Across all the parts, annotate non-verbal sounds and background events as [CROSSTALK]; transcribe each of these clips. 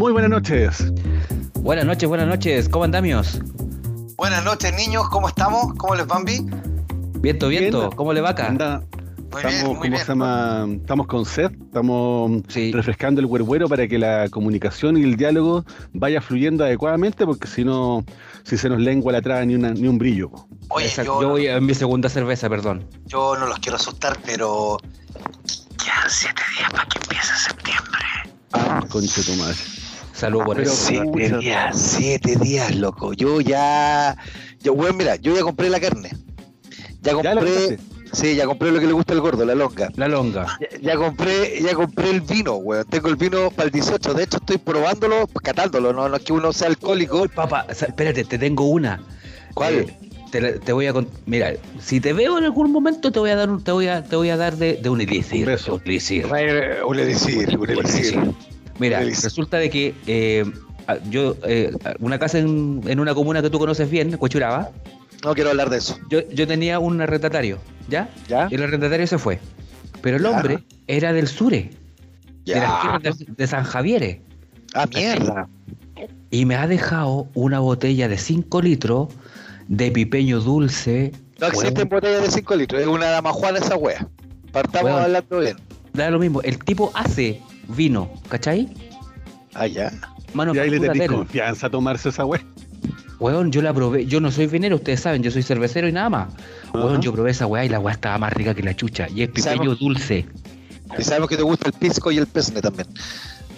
Muy buenas noches. Buenas noches, buenas noches. ¿Cómo andamios? Buenas noches, niños. ¿Cómo estamos? ¿Cómo les van, Vi? Viento, viento. Bien. ¿Cómo le va acá? Anda, Muy estamos, bien, muy ¿cómo bien. se llama? Estamos con sed, estamos Sí. refrescando el huerguero para que la comunicación y el diálogo vaya fluyendo adecuadamente, porque si no, si se nos lengua la traba ni, una, ni un brillo. Oye, yo, Yo voy a mi segunda cerveza, perdón. yo no los quiero asustar, pero quedan siete días para que empiece septiembre. Ah, conche tu madre. Salud por Pero- eso. Siete días, siete días, loco. Yo ya, yo, bueno, mira, yo ya compré la carne. Ya ¿Ya la compré, sí, ya compré lo que le gusta al gordo, la longa. La longa. Ya, ya compré, ya compré el vino, weón. Tengo el vino para el 18. De hecho, estoy probándolo, catándolo. No, no es que uno sea alcohólico. Papá, espérate, te tengo una. ¿Cuál? Eh, te, voy a mira, si te veo en algún momento te voy a dar un, te voy a, te voy a dar de, de un elixir. Un beso. Un elixir. Un elixir, un elixir. Mira, Un elixir. Resulta de que eh, yo, eh, una casa en, en una comuna que tú conoces bien, Cochuraba, No quiero hablar de eso. yo, yo tenía un arrendatario, ¿ya? ¿Ya? Y el arrendatario se fue. Pero el Ya. hombre era del Sure, de, tierras de, de San Javier. Ah, mierda. Y me ha dejado una botella de 5 litros de pipeño dulce. No existen botellas de 5 litros, es una dama juana esa wea. Partamos Weón. hablando bien. Da lo mismo, el tipo hace vino, ¿cachai? Ah, ya. Mano, Y ahí le tenés confianza a tomarse esa weá. Weón, yo la probé. Yo no soy vinero, ustedes saben, yo soy cervecero y nada más. Weón, yo probé esa weá y la weá estaba más rica que la chucha. Y es pipeño dulce. Y sabemos que te gusta el pisco y el pesne también.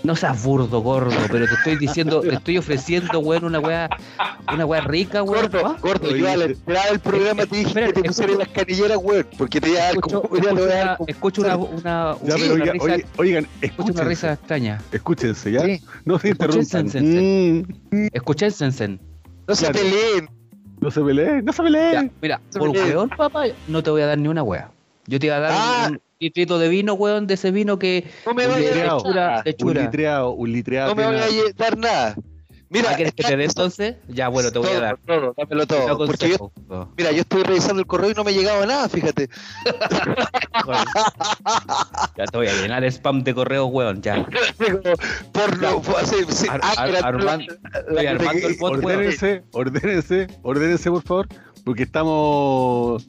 No seas burdo, gordo, pero te estoy diciendo, te estoy ofreciendo, weón, una weá, una weá rica, weón. Gordo, ¿Ah? gordo, yo a la entrada del programa te dije que te pusieras las canilleras, weón, porque te iba a dar Escucho, como... escucho una, como- escucho una, una, Ya, una oiga, risa, oigan, escucho una risa escúchense, extraña. escúchense, ¿ya? Sí. No se interrumpan. Escúchense. Mm, sensen. No se Claro. peleen. no se peleen, no se Ya, peleen. mira, Se por queda. weón, papá, no te voy a dar ni una weá. Yo te iba a dar Ah. un litrito de vino, weón, de ese vino que No me Un vayas a litreado. dar nada. Un litreado, un litreado. No me vayas a dar nada. Mira, ¿Ah, ¿Quieres que te dé entonces? Ya, bueno, te voy a dar. Todo, dámelo todo. Porque yo, mira, yo estoy revisando el correo y no me llegaba nada, fíjate. [LAUGHS] Ya te voy a llenar spam de correo, weón, ya. [LAUGHS] por lo, por- sí, sí, Ar- ah, armando- el bot, weón. Ordénense, ordénense, ordénense, por favor, porque estamos,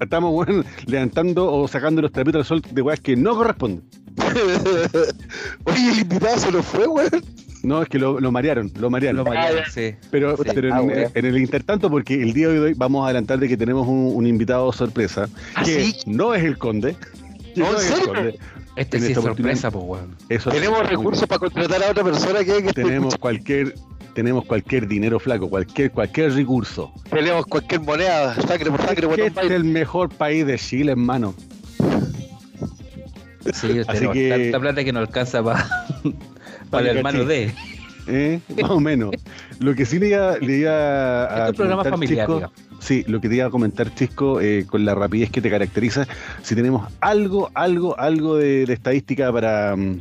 estamos bueno, levantando o sacando los trapitos al sol de weas que no corresponden. [LAUGHS] Oye, el invitado se nos fue, weón. No, es que lo, lo marearon, lo marearon. Lo mañana, sí. Pero, Sí. pero Ah, en, bueno. en el intertanto, porque el día de hoy vamos a adelantar de que tenemos un, un invitado sorpresa, ¿Ah, que sí? no es el conde. que ¿No, es el conde. Este En sí es sorpresa, pues, weón. Eso Tenemos recursos para contratar a otra persona que, que tenemos cualquier tenemos cualquier dinero flaco, cualquier cualquier recurso. tenemos cualquier moneda, sangre por sangre, este es el mejor país de Chile, hermano. Sí, Así tenemos que- tanta plata que no alcanza para [LAUGHS] Pa' el hermano de. [LAUGHS] ¿Eh? Más o menos. Lo que sí le iba, le iba a. Este es un programa familiar, Chisco. Sí, lo que te iba a comentar, Chisco, eh, con la rapidez que te caracteriza, si tenemos algo, algo, algo de, de estadística para, mm,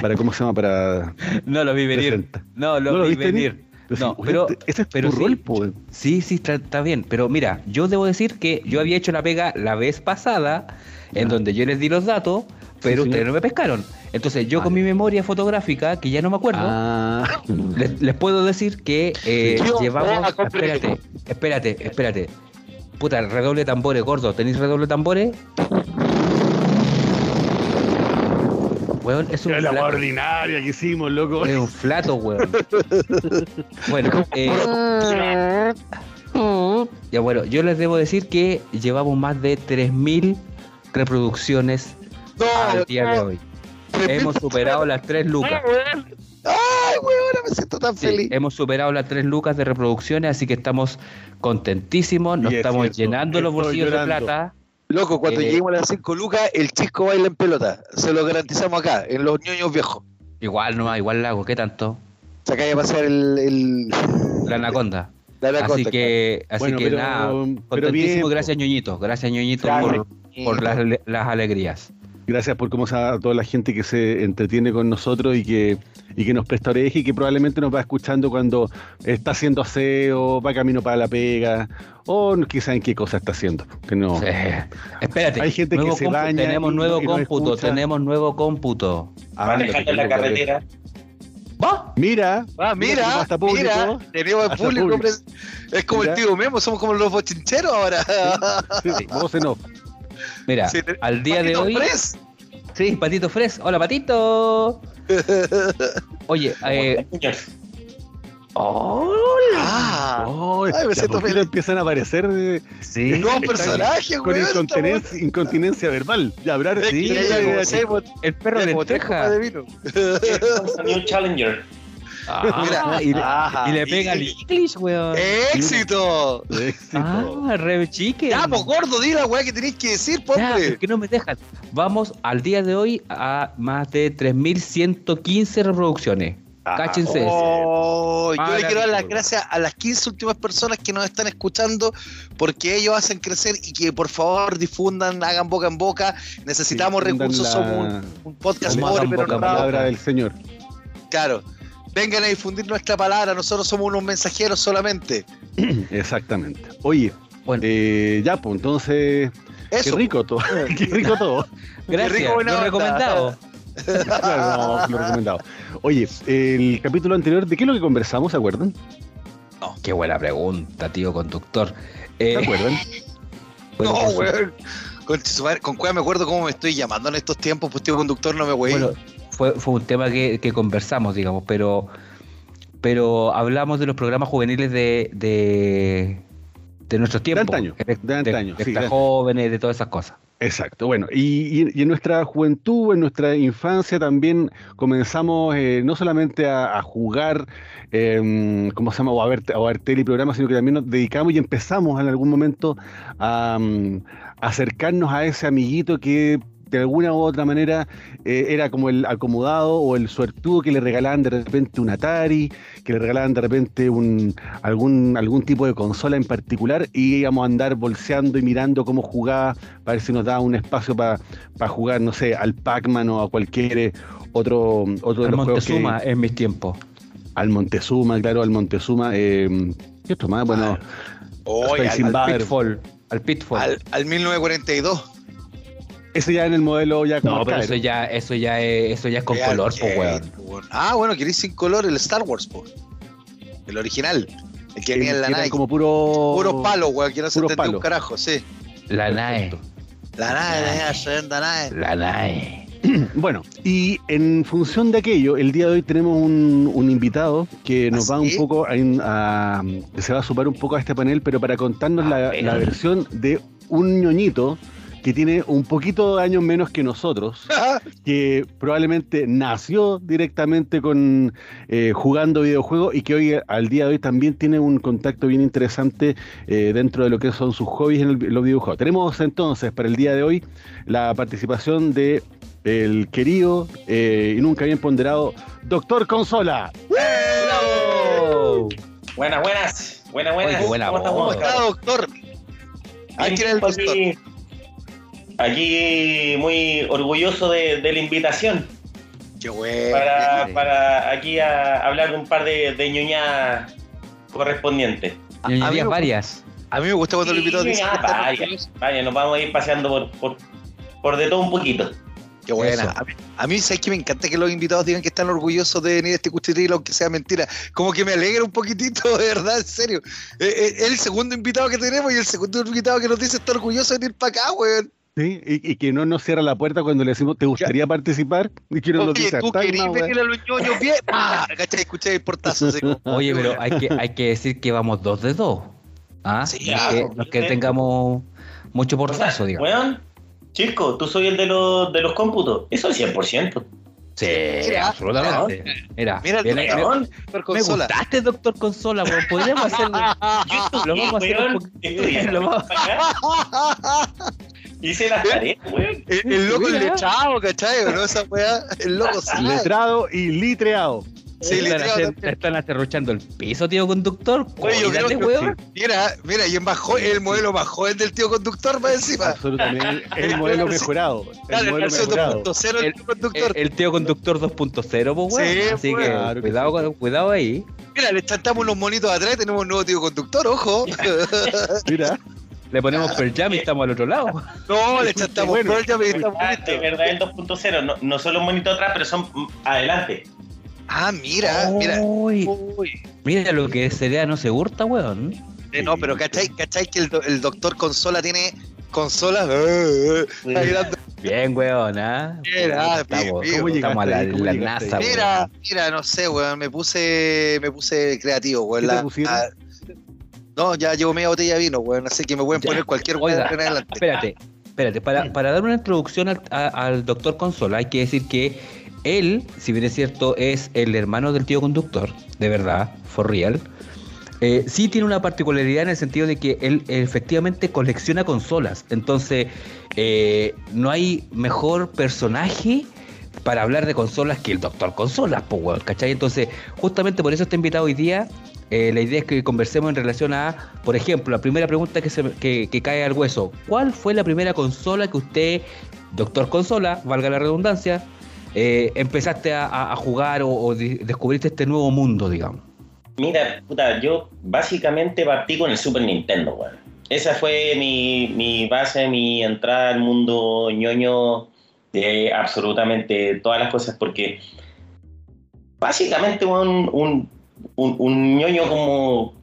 para. ¿Cómo se llama? Para. [LAUGHS] No lo vi venir. No lo, ¿No lo vi venir? No, pero, oye, ese es pero sí. rol. Sí, sí, está, está bien. Pero mira, yo debo decir que yo había hecho la pega la vez pasada, en donde yo les di los datos, pero señor. ustedes no me pescaron. Entonces yo Ah, con ya. mi memoria fotográfica, que ya no me acuerdo, Ah, les, les puedo decir que eh, Sí. Yo, llevamos... ah. Espérate, espérate, espérate. Puta, redoble de tambores, gordo. ¿Tenéis redoble de tambores? Weón, es un la flato. ordinaria que hicimos, loco. Es un flato, weón. [LAUGHS] bueno, eh, ya bueno, yo les debo decir que llevamos más de 3.000 reproducciones No, al día de hoy. Hemos superado las 3 lucas. Ay, weón, ahora me siento tan Sí, feliz. hemos superado las 3 lucas de reproducciones, así que estamos contentísimos, nos es estamos cierto, llenando los bolsillos llorando. de plata. Loco, cuando Eh, lleguemos a las 5 lucas, el chisco baila en pelota. Se lo garantizamos acá, en los ñoños viejos. Igual nomás, igual la hago, ¿qué tanto? Se acaba de pasar el, el- La anaconda. [LAUGHS] la Así anaconda, que, así Bueno, que pero- nada, pero contentísimo, bien, gracias ñoñito, gracias ñoñito Claro. por, por las, las alegrías. Gracias por cómo se a toda la gente que se entretiene con nosotros y que, y que nos presta oreja y que probablemente nos va escuchando cuando está haciendo aseo, va camino para la pega, o quizá en qué cosa está haciendo. Que no. Sí. Espérate, Hay gente que se baña tenemos y- nuevo y cómputo, tenemos nuevo cómputo. Ah, manejando en la carretera. ¿Va? Mira, Ah, Mira, mira, hasta público. mira, tenemos Hasta público. Es como Mira. el tío Memo, somos como los bochincheros ahora. sí, voz en off. Mira, Sí, al día de Patito hoy. Fres. Sí, Patito Fres. Hola, Patito. [LAUGHS] Oye, eh. Hola. Ah, Oh, Ay, me de a siento feliz. empiezan a aparecer de- Sí. nuevos personajes, con weón. incontinencia, incontinencia verbal. Ya hablar Sí, ya- conocemos, El perro de lenteja. de vino. New Challenger. Ah, Mira. y, le- Ajá. y le pega al English, weón. ¡Éxito! Éxito. Ah, Chicken. Ya, pues gordo, di la weá que tenéis que decir, pobre. es que no me dejan. Vamos al día de hoy a más de 3.115 reproducciones. Ah, Cáchense. Oh, yo le quiero dar las gracias a las 15 últimas personas que nos están escuchando porque ellos hacen crecer y que por favor difundan, hagan boca en boca. Necesitamos recursos, la- somos un, un podcast pobre, pero en honrado. palabra del Señor. Claro. Vengan a difundir nuestra palabra, nosotros somos unos mensajeros solamente. [CLEARS THROAT] Exactamente. Oye, Bueno, eh, ya, pues entonces, qué Eso. rico todo. [LAUGHS] [LAUGHS] qué rico todo. gracias. rico, lo recomendado. [LAUGHS] claro, no, lo recomendado. Oye, el capítulo anterior, ¿de qué es lo que conversamos? ¿Se acuerdan? Qué buena pregunta, tío conductor. ¿Se Eh, acuerdan? bueno, no, weón. Con, con cuál me acuerdo cómo me estoy llamando en estos tiempos, pues tío conductor, no me güey. Bueno, fue, fue un tema que, que conversamos, digamos, pero, pero hablamos de los programas juveniles de, de, de nuestros tiempos. antaño, de antaño, de sí, estas de- jóvenes, de todas esas cosas. Exacto, bueno, y, en nuestra juventud, en nuestra infancia también comenzamos eh, no solamente a, a jugar, eh, ¿cómo se llama? O a ver, a ver tele y programas, sino que también nos dedicamos y empezamos en algún momento a, mm, acercarnos a ese amiguito que de alguna u otra manera eh, era como el acomodado o el suertudo que le regalaban de repente un Atari, que le regalaban de repente un, algún, algún tipo de consola en particular y íbamos a andar bolseando y mirando cómo jugaba para ver si nos daba un espacio para jugar, no sé, al Pac-Man o a cualquier eh, otro, otro de los juegos que- Montezuma en mis tiempos. al Montezuma, claro, al Montezuma. Eh, ¿Qué otro más? Bueno, al. Al Pitfall. Al Pitfall. al- al 1942. Ese ya en el modelo ya como no, pero eso ya, eso ya es, eso ya es con Ya, color, pues, weón. weón. Ah, bueno, queréis sin color el Star Wars, po. El original. El que venía en la nave. como puro... Puros palos, weón, que no se un carajo, sí. La NAE. La nave, la nave. La NAE. [CLEARS THROAT] Bueno, y en función de aquello, el día de hoy tenemos un, un invitado que nos ¿Ah, va un poco a, a- que se va a sumar un poco a este panel, pero para contarnos la, la versión de un ñoñito que tiene un poquito de años menos que nosotros, [LAUGHS] que probablemente nació directamente con eh, jugando videojuegos y que hoy al día de hoy también tiene un contacto bien interesante eh, dentro de lo que son sus hobbies en, el- los videojuegos. Tenemos entonces para el día de hoy la participación de el querido eh, y nunca bien ponderado Doctor Consola. ¡Bravo! Buenas, buenas. Buenas, buenas. Oye, buena ¿Cómo estamos, ¿Cómo voz. está, doctor? Aquí el doctor. Aquí, muy orgulloso de, de la invitación Qué bueno. para, para aquí a hablar de un par de, de ñoñadas correspondientes. A- a Ñoñerías me- varias. A mí me gusta cuando el Sí, está vaya, orgulloso. vaya, nos vamos a ir paseando por, por, por de todo un poquito. Qué buena. A mí, a mí sabes que me encanta que los invitados digan que están orgullosos de venir a este cuchitril, aunque sea mentira. Como que me alegra un poquitito, [LAUGHS] de verdad, en serio. Eh, eh, Es el segundo invitado que tenemos y el segundo invitado que nos dice está orgulloso de venir para acá, weón. ¿Sí? Y, y que no nos cierra la puerta cuando le decimos, ¿te gustaría participar? Y que no nos dice, tú "Está querés venir a los ñoños bien. [LAUGHS] ¡Ah! ¿Cachai? Escuché el portazo. así como, Oye, pero hay que, hay que decir que vamos dos de dos. ¿Ah? Sí, no, es que, no es que tengamos mucho O sea, portazo, digamos. weón, chico, tú soy el de los, de los cómputos. Eso es 100%. Sí, Mira, absolutamente. Mira, Mira el bien, me, Weón, Super me consola. gustaste, doctor Consola, weón. Podríamos hacerlo. yo [LAUGHS] Lo vamos a hacer un poquito- [LAUGHS] lo vamos- acá. Hice las tareas, weón. El, el loco es Mira. lechado, ¿cachai? ¿O ¿No? Esa weá, el loco sabe. Letrado y litreado. Sí, están, letrado hacer- están aterrochando el piso, tío conductor. Oye, yo creo que- weón. Mira, mira, y es más joven, el modelo más joven del tío conductor, más encima. Absolutamente. El [LAUGHS] modelo mejorado. El el modelo versión mejorado. 2.0 del El- tío conductor. El, el tío conductor 2.0, pues, weón. Sí, Así pues. que Claro que cuidado, con- cuidado ahí. Mira, le chantamos unos monitos atrás y tenemos un nuevo tío conductor, ojo. Mira, [LAUGHS] Le ponemos per jam y estamos al otro lado. [LAUGHS] No, le chantamos Bueno. Pearl Jam y está Ah, de verdad el 2.0, no, no son los monitos atrás, pero son adelante. Ah, mira, mira. Uy, Uy. mira lo que sería no se hurta, weón. Eh, no, pero ¿cachai, cachai que el, do- el doctor consola tiene consolas? eh, eh, Bien, weón, ¿ah? Mira, estamos, bien, ¿Cómo estamos a la, NASA, ahí? weón. Mira, mira, no sé, weón, me puse, me puse creativo, weón. ¿Qué te La-? No, ya llevo media botella de vino, weón, así que me pueden Ya. poner cualquier weón en adelante. Espérate, espérate. Para, para dar una introducción al, a- al doctor Consola, hay que decir que él, si bien es cierto, es el hermano del tío conductor, de verdad, for real. eh, sí tiene una particularidad en el sentido de que él efectivamente colecciona consolas. Entonces, eh, no hay mejor personaje para hablar de consolas que el doctor Consolas, pues, weón, ¿cachai? Entonces, justamente por eso está invitado hoy día. Eh, la idea es que conversemos en relación a, por ejemplo, la primera pregunta que, se, que, cae al hueso. ¿Cuál fue la primera consola que usted, doctor Consola, valga la redundancia, eh, empezaste a, jugar o, descubriste este nuevo mundo, digamos? Mira, puta, yo básicamente partí con el Super Nintendo, weón. Esa fue mi, base, mi entrada al mundo ñoño de absolutamente todas las cosas, porque básicamente weón, un, un, un ñoño como,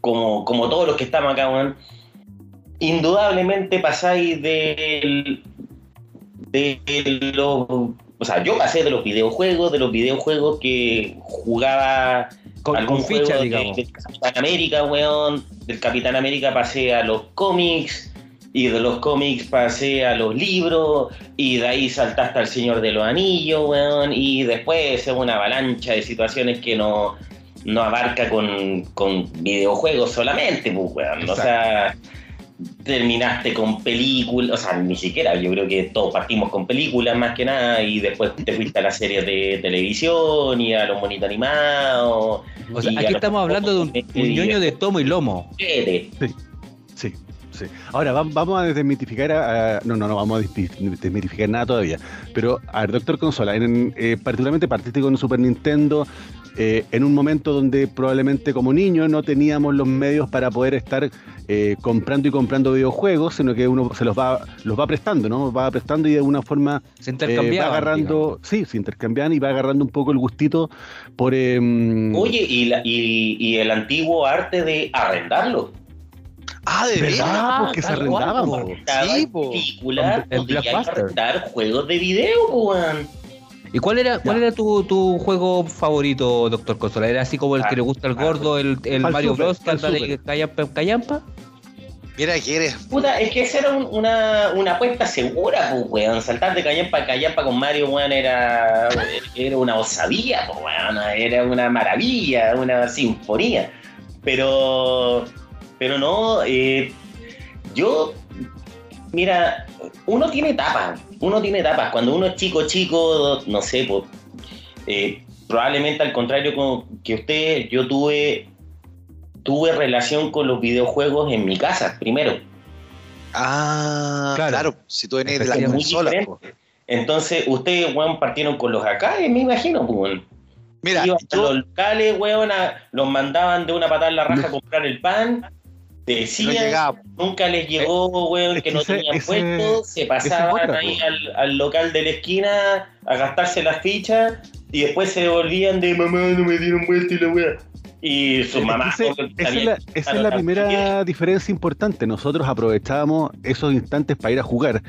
como, como todos los que estamos acá, weón, indudablemente pasáis del, de los... O sea, yo pasé de los videojuegos, de los videojuegos que jugaba Con, algún con ficha, de- digamos. del Capitán América, weón. Del Capitán América pasé a los cómics. Y de los cómics pasé a los libros. Y de ahí saltaste al Señor de los Anillos, weón. Y después es una avalancha de situaciones que no, no abarca con, con videojuegos solamente, pues, weón. O sea, terminaste con películas, o sea, ni siquiera, yo creo que todos partimos con películas más que nada, y después te fuiste a las series de televisión y a los monitos animados. O sea, aquí estamos hablando de un, un ñoño de tomo y lomo. juguetes. Sí, sí. Ahora va- vamos a desmitificar a, a- No, no, no vamos a desmi- desmitificar nada todavía. Pero, a ver, Doctor Consola, en, eh, particularmente partiste con Super Nintendo eh, en un momento donde probablemente como niño no teníamos los medios para poder estar eh, comprando y comprando videojuegos, sino que uno se los va, los va prestando, ¿no? Va prestando y de alguna forma Se eh, va agarrando, sí, se intercambian y va agarrando un poco el gustito por... em, Oye, y, la- y, y el antiguo arte de arrendarlo. Ah, de ¿Verdad? veras. Porque se arrendaban, po. Sí, en po. El podías Blockbuster. arrendar juegos de video, weón. ¿Y cuál era, cuál era tu, tu juego favorito, doctor Consola? ¿Era así como el que le gusta al gordo, el, el Mario Super, Bros. Super. callampa, callampa? Mira que eres. Puta, es que esa era un- una, una apuesta segura, pues, weón. Saltar de callampa a callampa con Mario, weón, era, era una osadía, pues, weón. Era una maravilla, una sinfonía. Pero, pero no, eh, yo, mira, uno tiene etapas, uno tiene etapas. Cuando uno es chico, chico, no sé, pues, eh, probablemente al contrario que usted, yo tuve, tuve relación con los videojuegos en mi casa, primero. Ah, Claro. claro. Si tú venís de la consola. Entonces, ustedes, weón, partieron con los arcades, me imagino, pues, weón. Mira, Iban a yo, los locales, weón, a- los mandaban de una patada en la raja a comprar el pan, decían, llegaba. nunca les llegó, weón, que no ese- tenían ese- puesto, se pasaban otra, ahí al, al local de la esquina a gastarse las fichas y después se volvían de mamá, no me dieron vuelta y la weá. Y ese- obvio, esa es la, esa es primera diferencia importante. Nosotros aprovechábamos esos instantes para ir a jugar.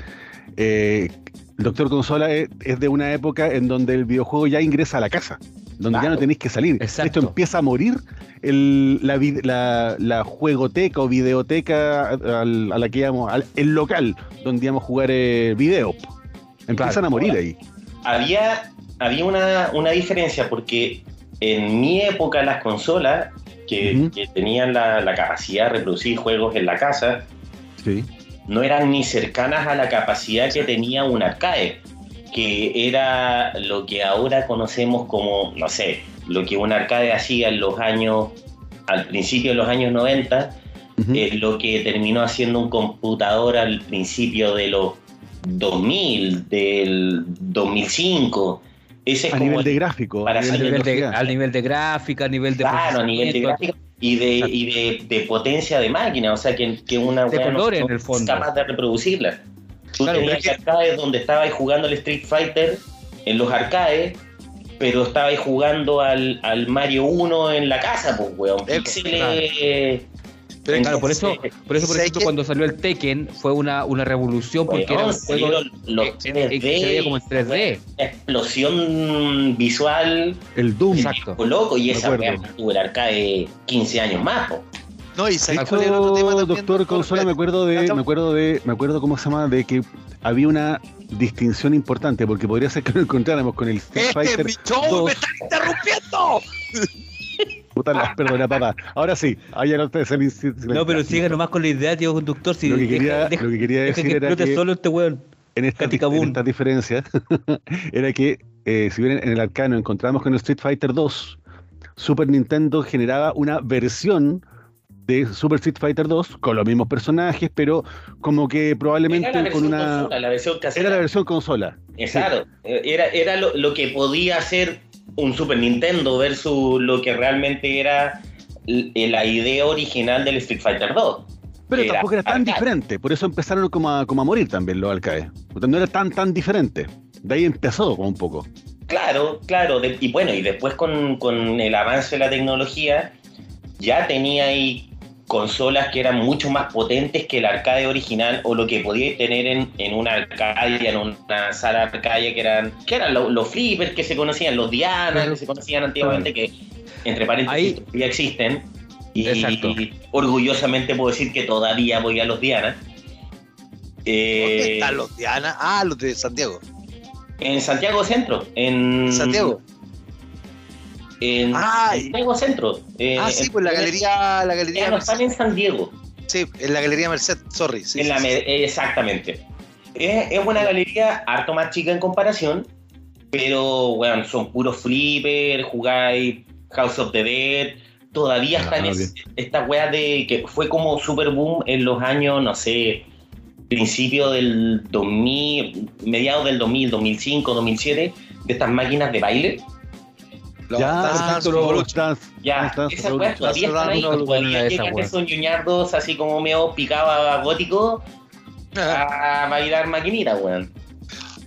Eh, el Doctor Consola es, es de una época en donde el videojuego ya ingresa a la casa, donde ya no tenéis que salir. Exacto. Esto empieza a morir el- la, vid- la- la juegoteca o videoteca al- a la que íbamos, al- el local donde íbamos a jugar eh, video. Empiezan Claro. a morir ahí. había, había una, una diferencia porque en mi época las consolas que, tenían la, la capacidad de reproducir juegos en la casa Sí. no eran ni cercanas a la capacidad que tenía un arcade, que era lo que ahora conocemos como, no sé, lo que un arcade hacía en los años, al principio de los años 90, Ujú. es lo que terminó haciendo un computador al principio de los 2000, del 2005. Ese es a como nivel el- de gráfico, para a nivel Al de nivel de, velocidad. al nivel de gráfica, a nivel de claro, a nivel de gráfica y de, y de, de potencia de máquina, o sea que, que una De colores, no en el es fondo. capaz de reproducirla. Tú Claro, tenías arcades donde estabas jugando el Street Fighter en los arcades pero estaba ahí jugando al, al Mario 1 en la casa, pues, weón. Píxeles. Pero Claro, por eso, por eso, por ¿sabes ejemplo, cuando salió el Tekken fue una, una revolución porque era Weón, un los que- que- que se veía como en 3D. Una explosión visual El Doom. Exacto. loco y Me esa acuerdo. tuvo el arcade 15 años más, po. No, y ¿sabes cuál era otro tema también? doctor Consola, me acuerdo de, me acuerdo de, me acuerdo cómo se llama, de que había una distinción importante, porque podría ser que lo encontráramos con el Street ¡Este es Fighter mi show! 2. ¡Me están interrumpiendo! Puta, perdona, papá. Ahora sí, ahí ya no te No, pero siga nomás con la idea, tío conductor. Si Lo que quería, deja- lo que quería decir que era que solo este weón. en esta, en esta diferencia [LAUGHS] era que eh, si bien en el arcade nos encontramos con el Street Fighter 2, Super Nintendo generaba una versión de Super Street Fighter 2 con los mismos personajes, pero como que probablemente Era la con una consola, la versión casera. era la versión consola. Exacto. Era, era lo, lo que podía hacer un Super Nintendo versus lo que realmente era la idea original del Street Fighter 2. Pero Era tampoco era tan arcade. diferente, por eso empezaron como a, como a morir también los arcades. No era tan tan diferente. De ahí empezó como un poco. Claro, claro. de- y bueno, y después con, con el avance de la tecnología, ya tenía ahí consolas que eran mucho más potentes que el arcade original o lo que podíais tener en, en una arcadia, en una sala arcadia que eran, que eran lo- los flippers que se conocían, los Diana que se conocían antiguamente, que entre paréntesis Ahí- todavía existen. Y, Exacto. orgullosamente puedo decir que todavía voy a los Diana. Eh, ¿Dónde están los Diana? Ah, los de Santiago. En Santiago Centro. En Santiago. En Ah, Santiago Centro. eh, Ah, sí, en- pues la galería, la galería no en San Diego. Sí, en la galería Merced, sorry. Sí, en sí, la sí. eh, exactamente. Es, es una galería harto más chica en comparación, pero bueno, son puros flippers, jugáis House of the Dead. Todavía Ah, están es- bien. estas weas de que fue como super boom en los años, no sé, principio del 2000, mediados del 2000, 2005, 2007, de estas máquinas de baile. Los ya, Dance perfecto, Dance. Dance- Ya, Dance Revolution. weas todavía están ahí. Esa llegan wea. esos ñoñardos así como medio picado a gótico a bailar maquinita, weón.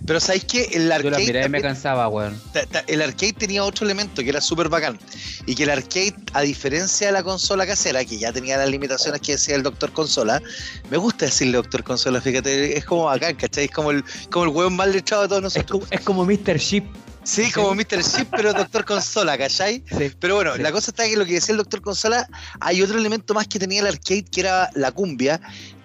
Pero ¿sabéis qué? El Yo la arcade, miré y me cansaba, weón. el arcade tenía otro elemento que era súper bacán. Y que el arcade, a diferencia de la consola casera, que ya tenía las limitaciones que decía el doctor consola, me gusta decirle doctor consola, fíjate, es como bacán, ¿cachai? Es como el, como el hueón mal lechado de todos Es nosotros. como, es como Mr. Chip. Sí, como Mr. Chip, pero doctor consola, ¿cachai? [LAUGHS] Sí. Pero bueno, Sí. la cosa está que lo que decía el doctor Consola, hay otro elemento más que tenía el arcade, que era la cumbia,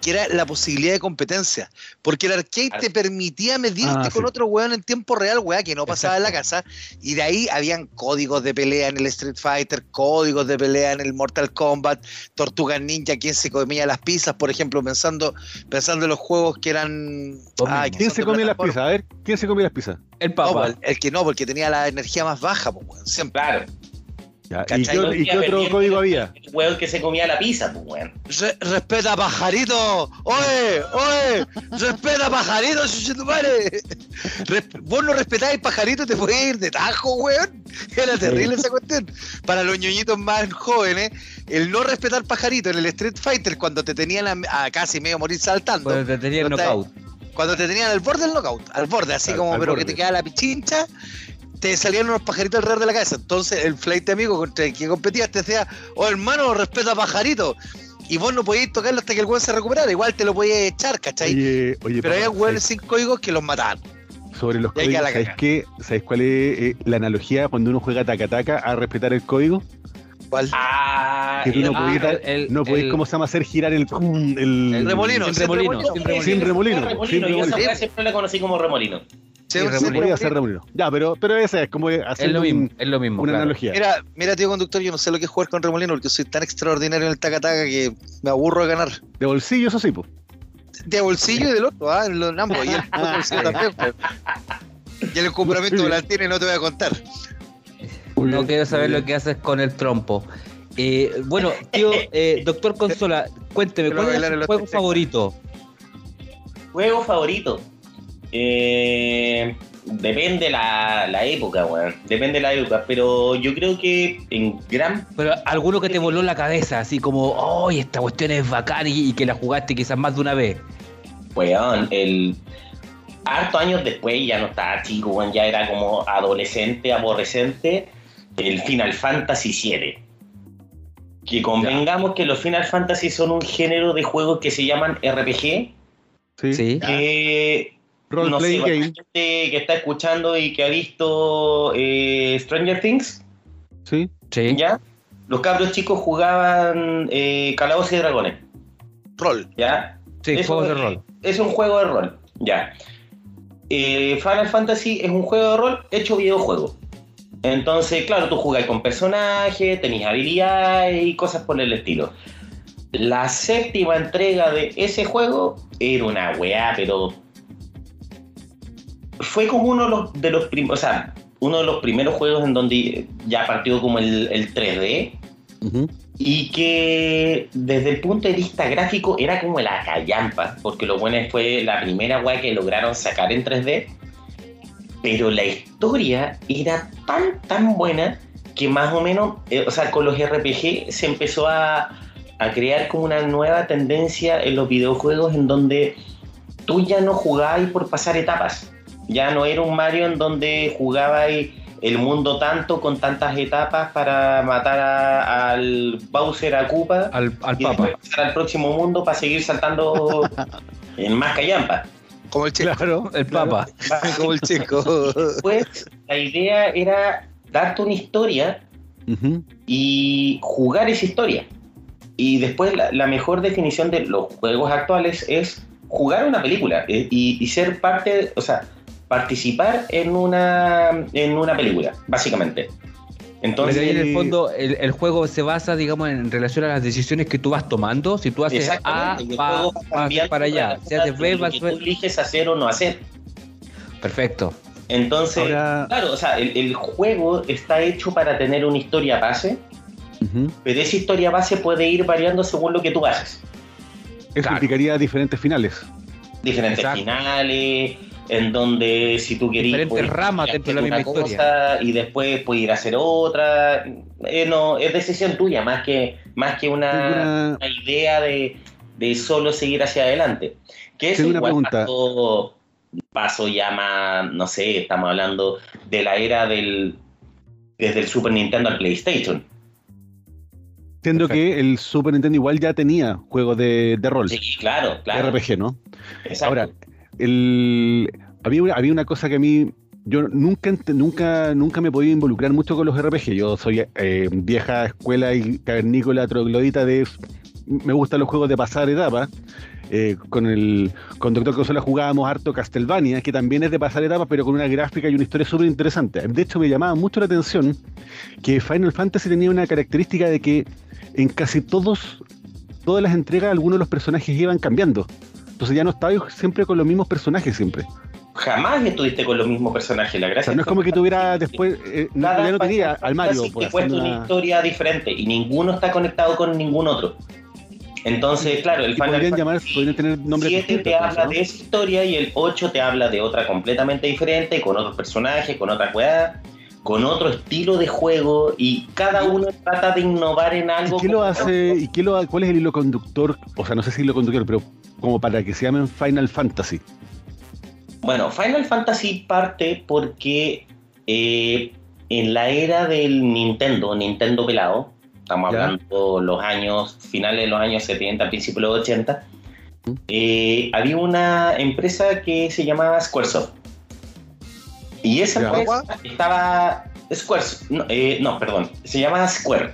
que era la posibilidad de competencia. Porque el arcade te permitía medirte Ah, con sí. otro weón en tiempo real, weá, que no pasaba en la casa. Y de ahí habían códigos de pelea en el Street Fighter, códigos de pelea en el Mortal Kombat, Tortugas Ninja, quién se comía las pizzas, por ejemplo, pensando, pensando en los juegos que eran. Ah, ¿Quién se comía las pizzas? A ver, ¿quién se comía las pizzas? El No, Papa. pues, el que no, porque tenía la energía más baja, pues, weón, siempre. Claro. Ya, ¿Y, qué, otro- y qué otro Pendiente código había? El weón que se comía la pizza, pues weón. Re- respeta pajarito, oye, oye, respeta pajarito, chuchetumare. Res- Vos no respetáis pajarito, te podés ir de tajo, weón. Era terrible esa cuestión. Para los ñoñitos más jóvenes, el no respetar pajarito en el Street Fighter cuando te tenían a, a casi medio morir saltando, Cuando te tenía el No está- knockout. cuando te tenían al borde del knockout, al borde, así Al- como, al pero borde. que te queda la pichincha, te salían unos pajaritos alrededor de la cabeza. Entonces el flight amigo contra el que competías te decía, oh hermano, respeta pajarito. Y vos no podías tocarlo hasta que el weón se recuperara. Igual te lo podías echar, ¿cachai? Oye, oye, pero papá, había weones ¿sabes- sin códigos que los mataban. sobre los códigos, la ¿sabes cagada. qué? ¿Sabes cuál es eh, la analogía cuando uno juega taca-taca a respetar el código? ¿Cuál? Ah, Que tú no podías, Ah, dar- el- no podías el- ¿cómo se llama? Hacer girar el... el, El remolino, Sin sin remolino, remolino. sin ese- remolino. Sin ese remolino, fue sin Yo esa remolino. weá siempre la conocí como remolino. Sí, y sí, remolino. Podía. Ya, pero, pero esa es como Es hacer lo mismo, un- es lo mismo. una claro. analogía. Mira, mira, tío conductor, yo no sé lo que es jugar con remolino porque soy tan extraordinario en el taca-taca que me aburro de ganar. De bolsillo, eso sí, pues. De bolsillo y del otro, ah, en los ambos. Y el [LAUGHS] bolsillo también, pues. Y el encumbramiento volantino no te voy a contar. No quiero saber lo que haces con el trompo. Eh, bueno, tío, eh, doctor Consola, cuénteme, ¿cuál es su juego favorito? Juego favorito. Eh, depende la, la época, weón. Depende la época. Pero yo creo que en gran. Pero alguno que te voló la cabeza, así como, oh, esta cuestión es bacán y, y que la jugaste quizás más de una vez. Weón, el. hartos años después, ya no estaba chico, weón, ya era como adolescente, aborrecente, el Final Fantasy VII. Que convengamos que los Final Fantasy son un género de juegos que se llaman RPG, Sí. Sí. que Role no sé, game. gente que está escuchando y que ha visto eh, Stranger Things, Sí. Sí. ¿ya? Los cabros chicos jugaban eh, Calabozos y Dragones, Rol. ¿ya? Sí, Eso juegos de es- rol. Es un juego de rol, ya. Eh, Final Fantasy es un juego de rol hecho videojuego. Entonces, claro, tú jugás con personajes, tenés habilidades y cosas por el estilo. La séptima entrega de ese juego era una weá, pero fue como uno de los, de los prim- o sea, uno de los primeros juegos en donde ya partió como el, el 3D Ujú. y que desde el punto de vista gráfico era como la callampa, porque lo bueno fue la primera weá que lograron sacar en 3D, pero la historia era tan, tan buena que más o menos, eh, o sea, con los RPG se empezó a, a crear como una nueva tendencia en los videojuegos en donde tú ya no jugabas por pasar etapas, ya no era un Mario en donde jugabas el mundo tanto con tantas etapas para matar a- al Bowser a Koopa Al, al y Papa. pasar al próximo mundo para seguir saltando [LAUGHS] en más callampa. Como el checo. Claro. El Papa. [LAUGHS] Como el checo. Después la idea era darte una historia y jugar esa historia. Y después la, la mejor definición de los juegos actuales es jugar una película eh, y, y ser parte, o sea, participar en una, en una película, básicamente. Entonces, Pero ahí en el fondo el, el juego se basa, digamos, en relación a las decisiones que tú vas tomando. Si tú haces A, va, vas para allá. Si haces B, vas tú eliges hacer o no hacer. Perfecto. Entonces, Ahora- claro, o sea, el, el juego está hecho para tener una historia base, pero esa historia base puede ir variando según lo que tú haces. Eso Claro. implicaría diferentes finales. Diferentes Exacto. finales, en donde si tú querías... Diferentes ramas hacer dentro de la una misma cosa Y después puedes ir a hacer otra. Eh, no, es decisión tuya, más que, más que una, Tengo una- una idea de, de solo seguir hacia adelante. Que Tengo una igual pregunta. pasó ya más, no sé, estamos hablando de la era del... Desde el Super Nintendo al PlayStation. Entiendo Perfecto. que el Super Nintendo igual ya tenía juegos de, de rol, Sí, claro, claro. RPG, ¿no? exacto. Ahora, había, una, había una cosa que a mí, yo nunca, nunca, nunca me he podido involucrar mucho con los RPG. Yo soy eh, vieja escuela y cavernícola troglodita de... Me gustan los juegos de pasar etapa. Eh, con el con Doctor Consola jugábamos harto Castlevania, que también es de pasar etapas, pero con una gráfica y una historia súper interesante. De hecho, me llamaba mucho la atención que Final Fantasy tenía una característica de que en casi todos, todas las entregas, algunos de los personajes iban cambiando. Entonces ya no estaba siempre con los mismos personajes siempre. Jamás estuviste con los mismos personajes, la O gracia. sea, no es como que tuviera después, eh, Cada ya no tenía al Mario. Fantasy pues, te una una- historia diferente y ninguno está conectado con ningún otro. Entonces, claro, el Final podrían, llamar, podrían tener nombres 7 distintos. te habla ¿no? de esa historia y el 8 te habla de otra completamente diferente, con otros personajes, con otra weá, con otro estilo de juego y cada uno trata de innovar en algo. ¿Y qué lo hace? ¿Y qué lo, cuál es el hilo conductor? O sea, no sé si hilo conductor, pero como para que se llamen Final Fantasy. Bueno, Final Fantasy parte porque eh, en la era del Nintendo, Nintendo pelado, estamos Ya. hablando los años, finales de los años 70, principios de los 80, eh, había una empresa que se llamaba Squaresoft. Y esa empresa estaba... Squaresoft, no, eh, no, perdón, se llama Square.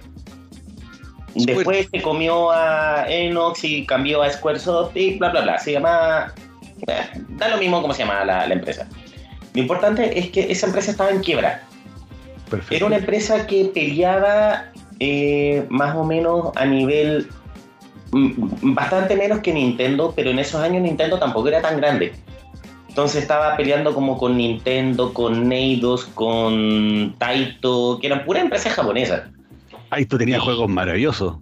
Square. Después se comió a Enox y cambió a Squaresoft y bla, bla, bla. Se llama... eh, da lo mismo como se llama la, la empresa. Lo importante es que esa empresa estaba en quiebra. Perfecto. Era una empresa que peleaba eh, más o menos a nivel mm, bastante menos que Nintendo, pero en esos años Nintendo tampoco era tan grande. Entonces estaba peleando como con Nintendo, con Neidos, con Taito, que eran puras empresas japonesas. Ay, tú tenías juegos maravillosos.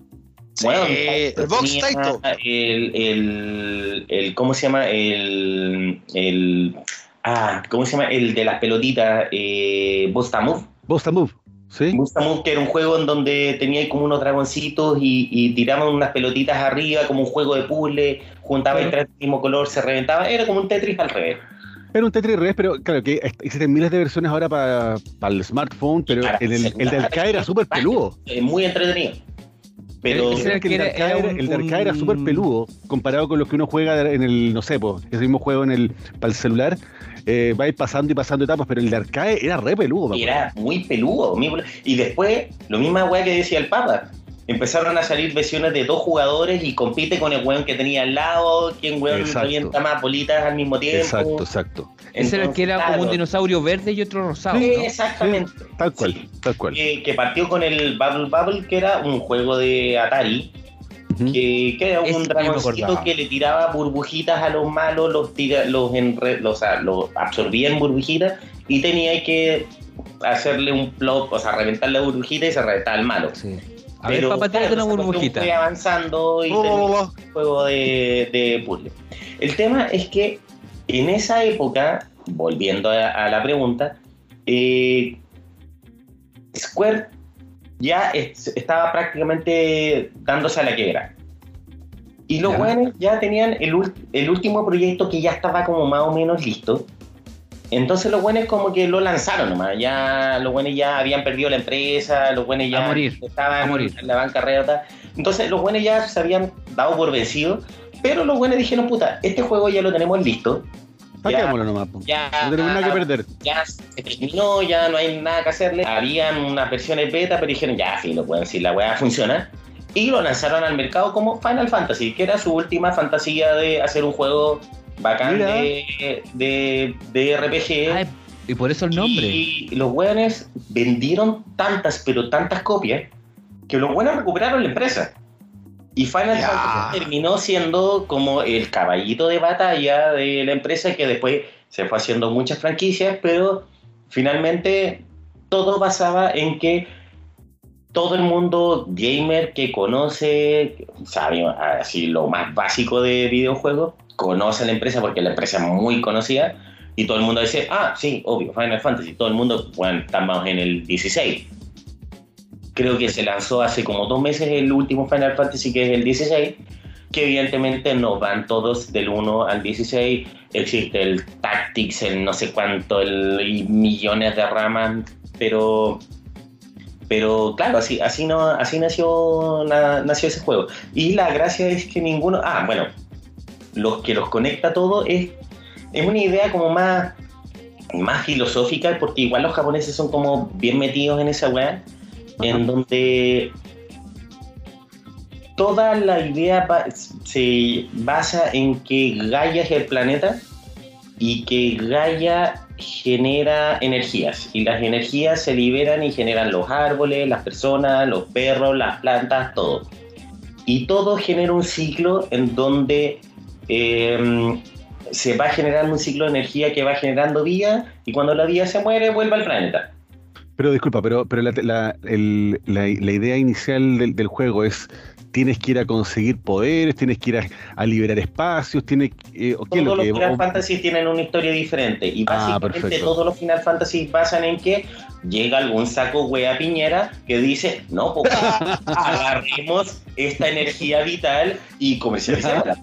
Bueno, el Box tenía Taito. El, el, el- ¿cómo se llama? El, el, ah, ¿cómo se llama? El de las pelotitas, eh, Busta Move. Busta Move, ¿sí? Move, que era un juego en donde tenía como unos dragoncitos y, y tiraban unas pelotitas arriba, como un juego de puzzle, Claro. tres del mismo color, se reventaba, era como un Tetris al revés. Era un Tetris revés, pero claro, que existen miles de versiones ahora para el smartphone, pero Para el, el, el de arcade era súper peludo. Es muy entretenido. Pero el, que el de Era arcade, un- el de arcade era un- súper peludo comparado con los que uno juega en el, no sé, pues, ese mismo juego en el, para el celular. Eh, va a ir pasando y pasando etapas, pero el de arcade era re peludo. era muy peludo. Y después, lo misma weá que decía el Papa. Empezaron a salir versiones de dos jugadores y compite con el weón que tenía al lado, quien weón Exacto. revienta más bolitas al mismo tiempo. Exacto, exacto. Ese era el que era como un dinosaurio verde y otro rosado. sí, ¿no? Exactamente. Tal cual, Sí. tal cual. Que, que partió con el Bubble Bubble, que era un juego de Atari, que, que era un dragoncito que le tiraba burbujitas a los malos, los, tira, los, enre- los, o sea, los absorbía en burbujitas y tenía que hacerle un plop, o sea, reventar la burbujita y se reventaba el malo. Sí. A ver, papá, tírate claro, una burbujita. Fue avanzando y Oh, terminó oh, oh. un juego de, de puzzle. El tema es que en esa época, volviendo a, a la pregunta, eh, Square ya es- estaba prácticamente dándose a la quiebra. Y los buenos ya tenían el, el último proyecto que ya estaba como más o menos listo. Entonces los buenos como que lo lanzaron nomás. Ya los buenos ya habían perdido la empresa, los buenos ya morir, estaban a morir. en la bancarrota. Entonces los buenos ya se habían dado por vencidos. Pero los buenos dijeron, puta, este juego ya lo tenemos listo. Nomás. Ya, No tenemos nada que perder. ya se terminó, ya no hay nada que hacerle. Habían unas versiones beta, pero dijeron, ya, sí, lo pueden decir, la weá funciona. Y lo lanzaron al mercado como Final Fantasy, que era su última fantasía de hacer un juego bacán de, de, de RPG. Ay, y por eso el nombre. Y los weones vendieron tantas, pero tantas copias, que los buenos recuperaron la empresa. Y Final. Fantasy terminó siendo como el caballito de batalla de la empresa que después se fue haciendo muchas franquicias, pero finalmente todo basaba en que todo el mundo gamer que conoce, sabe así lo más básico de videojuegos, conoce la empresa porque la empresa es muy conocida y todo el mundo dice, ah, sí, obvio, Final Fantasy, todo el mundo, bueno, estamos en el 16. Creo que se lanzó hace como dos meses el último Final Fantasy, que es el 16, que evidentemente no van todos del 1 al 16. Existe el Tactics, el no sé cuánto, el, y millones de ramas, pero pero claro, así, así, no, así nació, na- nació ese juego. Y la gracia es que ninguno. Ah, bueno, los que los conecta todo es, es una idea como más, más filosófica, porque igual los japoneses son como bien metidos en esa weá, en donde toda la idea se basa en que Gaia es el planeta y que Gaia genera energías y las energías se liberan y generan los árboles, las personas, los perros, las plantas, todo. Y todo genera un ciclo en donde eh, se va generando un ciclo de energía que va generando vida y cuando la vida se muere vuelve al planeta. Pero disculpa, pero, pero la, la- el- la- la idea inicial del, del juego es tienes que ir a conseguir poderes, tienes que ir a, a liberar espacios, tienes eh, Todos lo los que Final o- Fantasy tienen una historia diferente y Ah, básicamente todos los Final Fantasy basan en que llega algún saco wea piñera que dice, no, pues [LAUGHS] agarremos esta energía vital y comercialicémosla.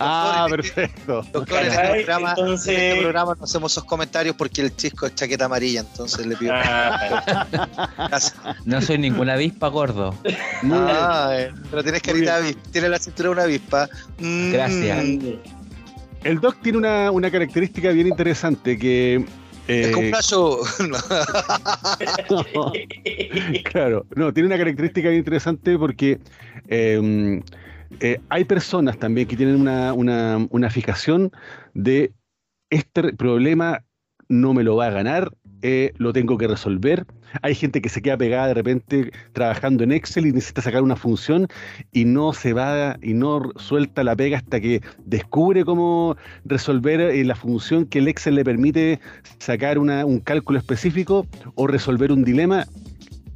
Ah, Doctor, perfecto. Doctor, en este, programa, Entonces- en este programa no hacemos esos comentarios porque el chisco es chaqueta amarilla, entonces le pido Ah. No soy ninguna avispa gordo. Ah, eh, pero tienes carita de avispa, tiene la cintura de una avispa. Mm, Gracias. El Doc tiene una, una característica bien interesante que... Es eh, como un gallo. [LAUGHS] [LAUGHS] claro, no, tiene una característica bien interesante porque eh, eh, hay personas también que tienen una, una- fijación de este problema no me lo va a ganar, eh, lo tengo que resolver. Hay gente que se queda pegada de repente trabajando en Excel y necesita sacar una función y no se va y no suelta la pega hasta que descubre cómo resolver eh, la función que el Excel le permite sacar un cálculo específico o resolver un dilema.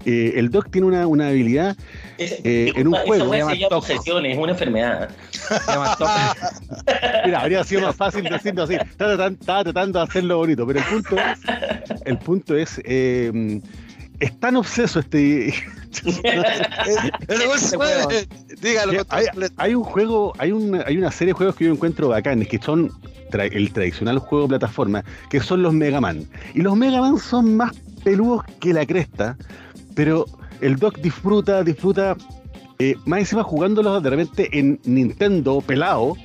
Eh, el Doc tiene una, una habilidad Es- Eh, en un esa juego, se llama obsesión, es una enfermedad. Se llama Top. [LAUGHS] Mira, habría sido más fácil decirlo así. Estaba tratan- estaba tratando de hacerlo bonito, pero el punto es, el punto es, eh, es tan obseso este. [LAUGHS] [LAUGHS] Dígalo, hay, hay un juego, hay una, hay una serie de juegos que yo encuentro bacanes, que son tra- el tradicional juego de plataforma, que son los Mega Man. Y los Mega Man son más peludos que la cresta, pero el Doc disfruta, disfruta, eh, más encima jugándolos de repente en Nintendo pelado,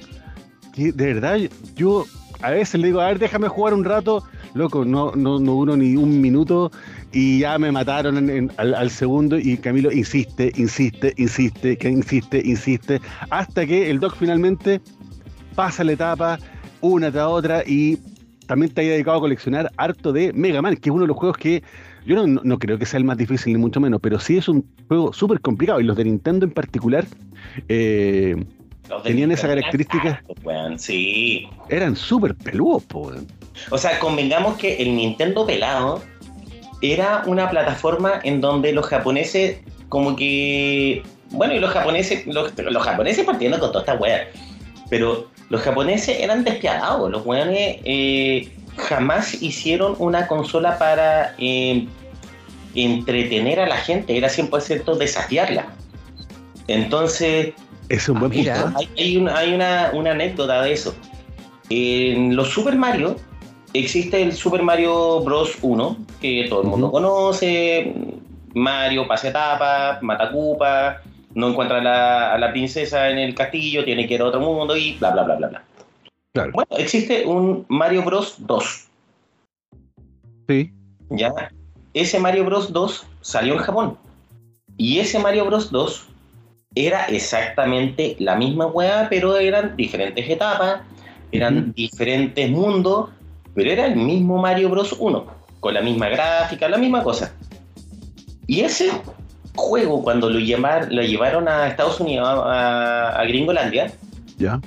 que de verdad yo a veces le digo, a ver, déjame jugar un rato, loco, no, no, no duro ni un minuto y ya me mataron en- en- al, al segundo y Camilo insiste, insiste, insiste, que insiste, insiste, hasta que el Doc finalmente pasa la etapa una tras otra y también te ha dedicado a coleccionar harto de Mega Man, que es uno de los juegos que yo no, no- creo que sea el más difícil ni mucho menos, pero sí es un juego súper complicado y los de Nintendo en particular eh, Tenían esa característica. weón, Sí. eran súper peludos, weón. O sea, convengamos que el Nintendo pelado era una plataforma en donde los japoneses, como que. Bueno, y los japoneses, los, los japoneses partiendo con toda esta wea. Pero los japoneses eran despiadados. Los weones eh, jamás hicieron una consola para eh, entretener a la gente. Era 100% desafiarla. Entonces, Ese es un buen Ah, mira. hay, hay una, hay una, una anécdota de eso. En los Super Mario existe el Super Mario Bros. 1, que todo el mundo conoce. Mario pasa etapa, mata a Koopa, no encuentra a la, a la princesa en el castillo, tiene que ir a otro mundo y bla, bla, bla, bla, bla. Claro. Bueno, existe un Mario Bros. 2. Sí. ¿ya? Ese Mario Bros. 2 salió en Japón. Y ese Mario Bros. 2 era exactamente la misma weá, pero eran diferentes etapas, eran diferentes mundos, pero era el mismo Mario Bros. 1, con la misma gráfica, la misma cosa. Y ese juego, cuando lo, lo llevaron a Estados Unidos, a, a Gringolandia, Ya.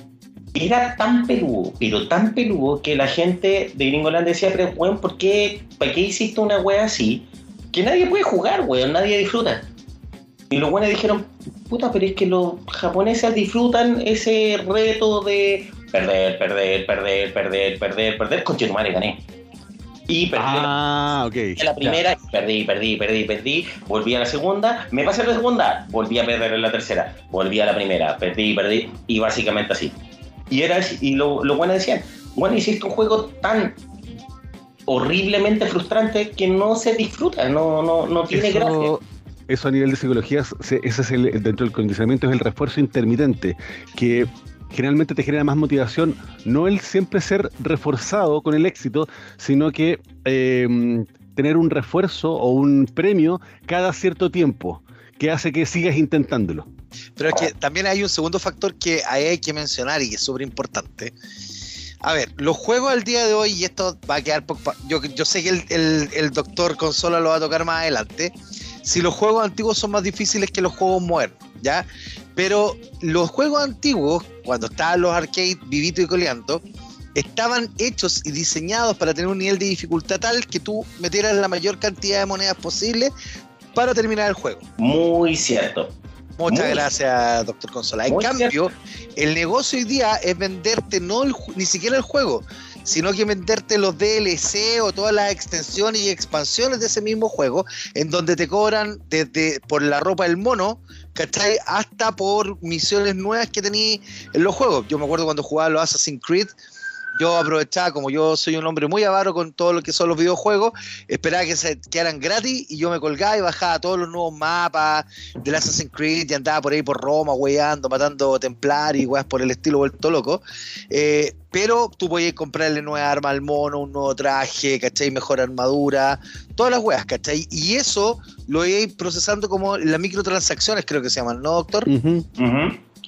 Era tan peludo, pero tan peludo que la gente de Gringolandia decía, pero weón, ¿por qué, ¿para qué hiciste una wea así? Que nadie puede jugar, weón, nadie disfruta. Y los buenos dijeron, puta, pero es que los japoneses disfrutan ese reto de perder, perder, perder, perder, perder, perder, con madre gané. Y perdí Ah, ok. en la primera, perdí, perdí, perdí, perdí, volví a la segunda, me pasé a la segunda, volví a perder en la tercera, volví a la primera, perdí, perdí, y básicamente así. Y era y lo, lo bueno decían, bueno, hiciste un juego tan horriblemente frustrante que no se disfruta, no, no, no tiene gracia. Eso, eso a nivel de psicología, se- ese es el, dentro del condicionamiento, es el refuerzo intermitente, que generalmente te genera más motivación, no el siempre ser reforzado con el éxito, sino que eh, tener un refuerzo o un premio cada cierto tiempo, que hace que sigas intentándolo. Pero es que también hay un segundo factor que hay que mencionar y que es súper importante. A ver, los juegos al día de hoy, y esto va a quedar. Yo, yo sé que el doctor Consola lo va a tocar más adelante. Si los juegos antiguos son más difíciles que los juegos modernos, ¿ya? Pero los juegos antiguos, cuando estaban los arcades vivito y coleando, estaban hechos y diseñados para tener un nivel de dificultad tal que tú metieras la mayor cantidad de monedas posible para terminar el juego. Muy cierto. Muchas Muy- gracias, doctor Consola. En cambio, el negocio hoy día es venderte no el ni siquiera el juego, sino que venderte los DLC o todas las extensiones y expansiones de ese mismo juego, en donde te cobran desde por la ropa del mono, ¿cachai? Hasta por misiones nuevas que tenéis en los juegos. Yo me acuerdo cuando jugaba los Assassin's Creed, yo aprovechaba, como yo soy un hombre muy avaro con todo lo que son los videojuegos, esperaba que se quedaran gratis y yo me colgaba y bajaba todos los nuevos mapas del Assassin's Creed y andaba por ahí por Roma, weyando, matando templarios y weas por el estilo vuelto loco. Eh, pero tú podías comprarle nueva arma al mono, un nuevo traje, ¿cachai? Mejor armadura, todas las weas, ¿cachai? Y eso lo iba a ir procesando como las microtransacciones, creo que se llaman, ¿no, doctor?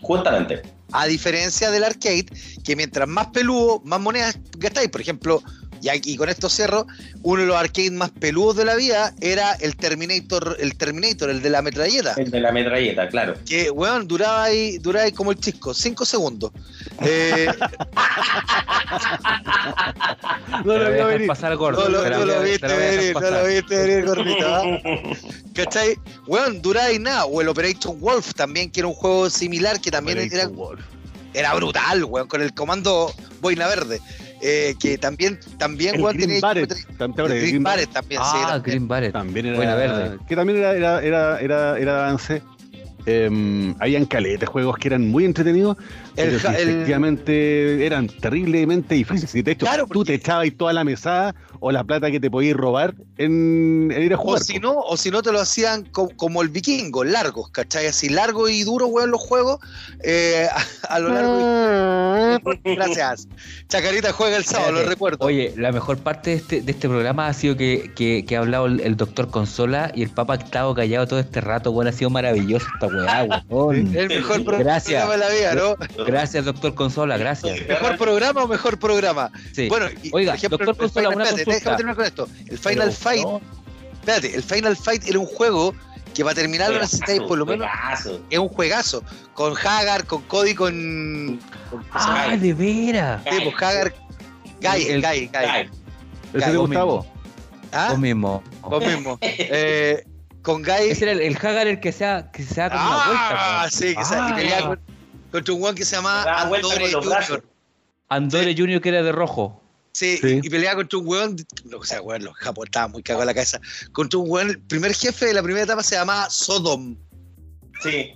Justamente. A diferencia del arcade, que mientras más peludo, más monedas gastáis. Por ejemplo, y aquí con esto cierro, uno de los arcades más peludos de la vida era el Terminator, el Terminator, el de la metralleta. El de la metralleta, claro. Que, weón, duraba ahí, duraba ahí como el chisco, cinco segundos. Eh, [LAUGHS] No lo dejar venir. pasar gordo. no lo, no lo te viste venir, no pasar. lo viste venir, gordito. ¿ah? [LAUGHS] ¿Cachai? Weón, duraba ahí nada. O el Operation Wolf también, que era un juego similar, que también era, Wolf. era brutal, weón, con el comando boina verde. Eh, que también, también El Green tenía Barrett. geometría- ¿Te acuerdas el Green Green Barrett también, sí. Ah, también. Green Barrett. También era, Buena verde. que también era, era, era, era, era avance. Eh, habían caletes juegos que eran muy entretenidos, El pero ja- que el- efectivamente eran terriblemente difíciles. Y de hecho, Claro, tú porque- te echabas ahí toda la mesada o la plata que te podías robar en, en ir a O jugar. si no, o si no te lo hacían co- como el vikingo, largos, ¿cachai? Así largo y duro, weón, los juegos, eh, a, [LAUGHS] a lo largo y... [LAUGHS] Gracias. Chacarita juega el sábado, lo recuerdo. Oye, la mejor parte de este, de este programa ha sido que, que, que ha hablado el, el doctor Consola y el Papa ha estado callado todo este rato, bueno, ha sido maravilloso esta weá, [LAUGHS] weón. el mejor Gracias. programa de la vida, ¿no? Gracias, doctor Consola, gracias. ¿Mejor programa o mejor programa? Sí. Bueno, y, Oiga, por ejemplo, doctor Consola, una consulta. Déjame terminar con esto. El Final Pero, Fight, no, espérate, el Final Fight era un juego que para terminarlo necesitáis por lo menos Juegazo. es un juegazo. Con Hagar, con Cody, con. con Ah, de veras. sí, pues, Hagar. Guy, El- Guy, Guy. ¿Ese te mismo. ¿Ah? Vos mismo. Vos mismo. [LAUGHS] Eh, con Guy. Ese era el, el Hagar el que se ha, que se como una Ah, vuelta. sí, que se- Ah. y peleaba con- contra un weón que se llama vuelta Andore. Junior. Andore Junior que era de rojo. Sí, Sí. y peleaba contra un weón, o sea, weón, los japoneses estaban muy cagados en la cabeza. Contra un weón, el primer jefe de la primera etapa se llamaba Sodom. Sí.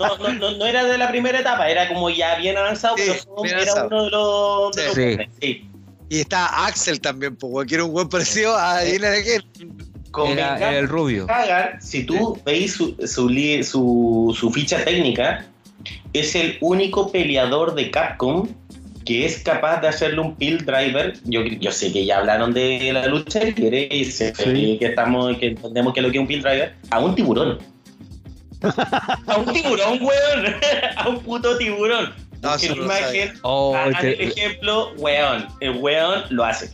No, no, no, no era de la primera etapa, era como ya bien avanzado, Sí, pero Sodom era avanzado. uno de los. de Sí. Y está Axel también, pues, weón, que era un weón parecido a adivina de quién. Era, era el rubio. Hagar, si tú veis su, su, li- su, su ficha técnica, es el único peleador de Capcom que es capaz de hacerle un pill driver. Yo, yo sé que ya hablaron de la lucha libre y sé Sí. que, estamos, que entendemos que es lo que es un pill driver, a un tiburón. [LAUGHS] a un tiburón, weón. [LAUGHS] a un puto tiburón. No, lo imagen, Oh, este- el ejemplo, weón. El weón lo hace.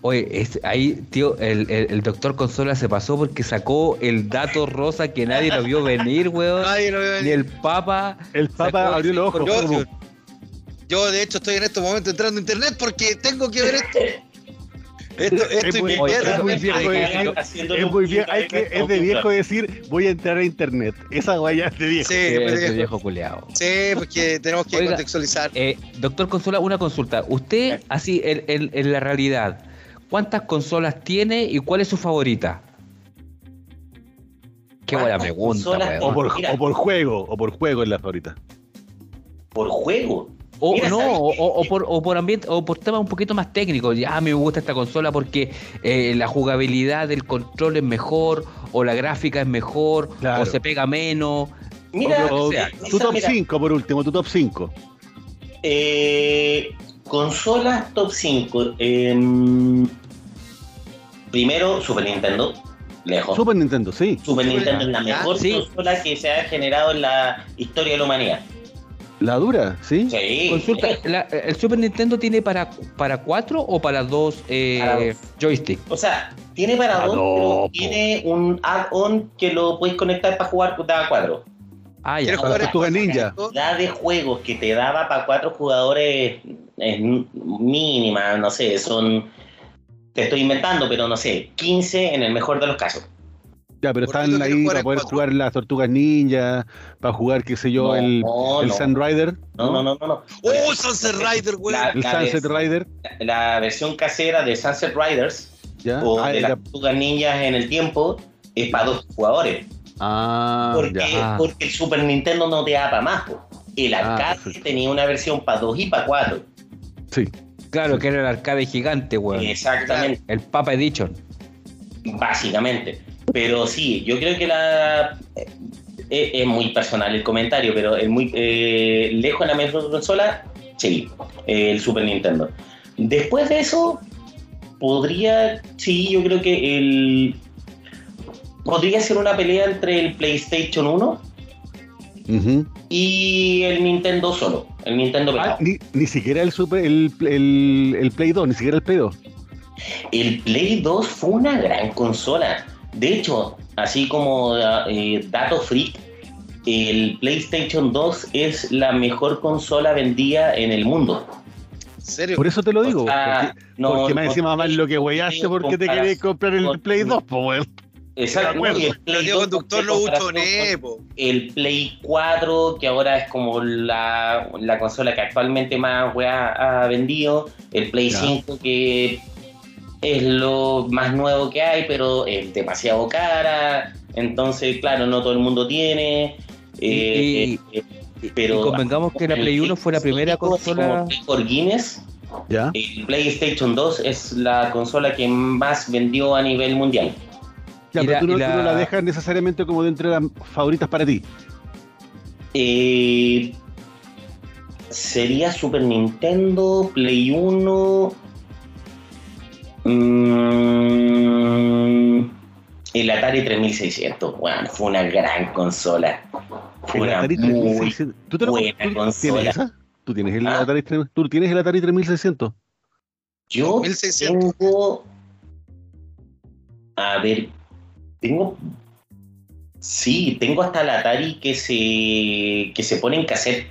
Oye, es- ahí, tío, el, el, el doctor Consola se pasó porque sacó el dato rosa que nadie lo vio venir, weón. Nadie lo ve Ni el Papa. El Papa abrió los ojos. Yo, yo, de hecho, estoy en este momento entrando a internet porque tengo que ver esto. Esto, esto Es es muy- es muy viejo decir- es muy hay que, a es de viejo decir voy a entrar a internet. Esa guaya es de viejo. Sí, Sí, pues, ese viejo. viejo culeado. Sí, porque tenemos que Oiga, contextualizar. Eh, doctor Consola, una consulta. Usted, así, en, en- en la realidad, ¿cuántas consolas tiene y cuál es su favorita? Qué buena ¿Cuántas pregunta, consolas O por, o por juego, o por juego en la favorita. Por juego. O Mira, no, ¿sabes o, por, o por ambiente, o por temas un poquito más técnicos. Ya me gusta esta consola porque eh, la jugabilidad del control es mejor, o la gráfica es mejor, Claro. o se pega menos. Mira, O- o sea, tu esa, top mira, 5 por último, tu top 5. eh, consolas top 5. em, primero, Super Nintendo. Lejos. Super Nintendo, sí. Super Super Nintendo es la mejor Sí. consola que se ha generado en la historia de la humanidad. La dura, ¿sí? Sí. Consulta, la- ¿el Super Nintendo tiene para, para cuatro o para dos eh, Para dos. joystick? O sea, tiene para Ah, dos, pero po. tiene un add-on que lo puedes conectar para jugar de a cuatro. Ah, ya. ¿Quieres Para el- ninja. La de juegos que te daba para cuatro jugadores es mínima, no sé, son. Te estoy inventando, pero no sé, 15 en el mejor de los casos. Ya, pero ¿Por qué están ahí para poder cuatro? jugar las tortugas ninja, para jugar, qué sé yo, No, el, no, el no. Sun Rider. No, no, no, no. no. ¡Oh, Sunset Rider, weón! La- El la Sunset Rider. La versión casera de Sunset Riders ¿ya? o Ah, de las tortugas ninjas en el tiempo es para dos jugadores. ah, Porque, ya. porque el Super Nintendo no te da para más. po. El Ah, arcade perfecto. tenía una versión para dos y para cuatro. Sí. Claro, que era el arcade gigante, weón. Exactamente. El Papa Edition. Básicamente. Pero sí, yo creo que la. eh, eh, es muy personal el comentario, pero es muy eh, lejos de la mejor consola, sí, eh, el Super Nintendo. Después de eso, podría. Sí, yo creo que el. Podría ser una pelea entre el PlayStation 1 Ujú. y el Nintendo solo. El Nintendo Ah, ni, ni siquiera el Super, el, el, el Play 2, ni siquiera el Play 2. El Play 2 fue una gran consola. De hecho, así como eh, dato freak, el PlayStation 2 es la mejor consola vendida en el mundo. ¿En serio? Por eso te lo digo. O sea, porque no- porque más no encima más lo que hueaste porque te querías comprar el con- Play 2, pues weón. Exacto. y el Play Diego 2 Conductor lo buchoné, con po. El Play 4, que ahora es como la, la consola que actualmente más weá ha vendido. El Play Ya. 5, que es lo más nuevo que hay, pero es demasiado cara. Entonces, claro, no todo el mundo tiene. eh, Y- eh, Y- pero y convengamos que la el Play 1 fue la primera consola. récord Guinness. ¿Ya? El PlayStation 2 es la consola que más vendió a nivel mundial. Ya, Y pero la- tú, no, tú la la- dejas necesariamente como dentro de las favoritas para ti. Eh, sería Super Nintendo, Play 1. Mm, el Atari 3600. Bueno, fue una gran consola. Fue El una Atari muy 3600. ¿Tú, te lo- buena tú consola. tienes esa? ¿Tú tienes el Ah. Atari 3000? ¿Tú tienes el Atari 3600? Yo 1600. tengo. A ver. Tengo. Sí, tengo hasta el Atari que se. que se pone en cassette.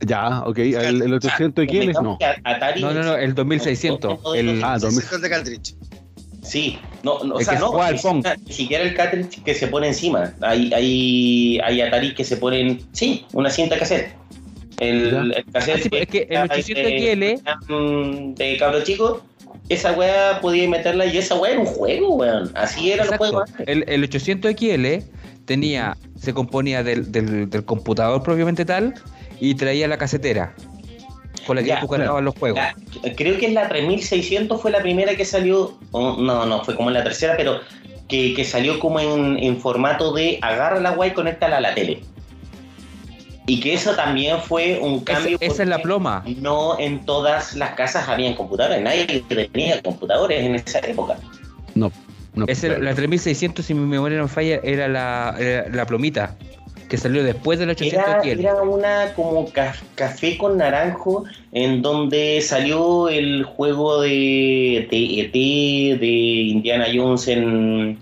Ya, ok. El, el 800 XL, no. Convengamos que Atari No, no, no, el 2600. El, Ah, 2000. 600 de cartridge. Sí, no, no o sea, no, juega al ni Pong. siquiera- ni siquiera el cartridge que se pone encima. Hay, hay, hay Atari que se ponen, sí, una cinta cassette. El, el cassette Ah, sí, es que el de- 800 XL mm, de cabro chico, esa weá podía meterla y esa weá era un juego, weón. Así era el juego antes. El, el 800 XL tenía, se componía del, del- del computador propiamente tal y traía la casetera con la que Ya, tú cargabas los juegos. Creo que es la 3600 fue la primera que salió, no, no, fue como la tercera, pero que, que salió como en, en formato de agarra la weá y conéctala a la tele. Y que eso también fue un cambio. esa es la ploma. No en todas las casas habían computadores, nadie tenía computadores en esa época. No. no Esa era- la 3600, si mi memoria no falla, era la, era la plomita que salió después del 800 Era, era una como ca- café con naranjo en donde salió el juego de, de ET, de Indiana Jones en,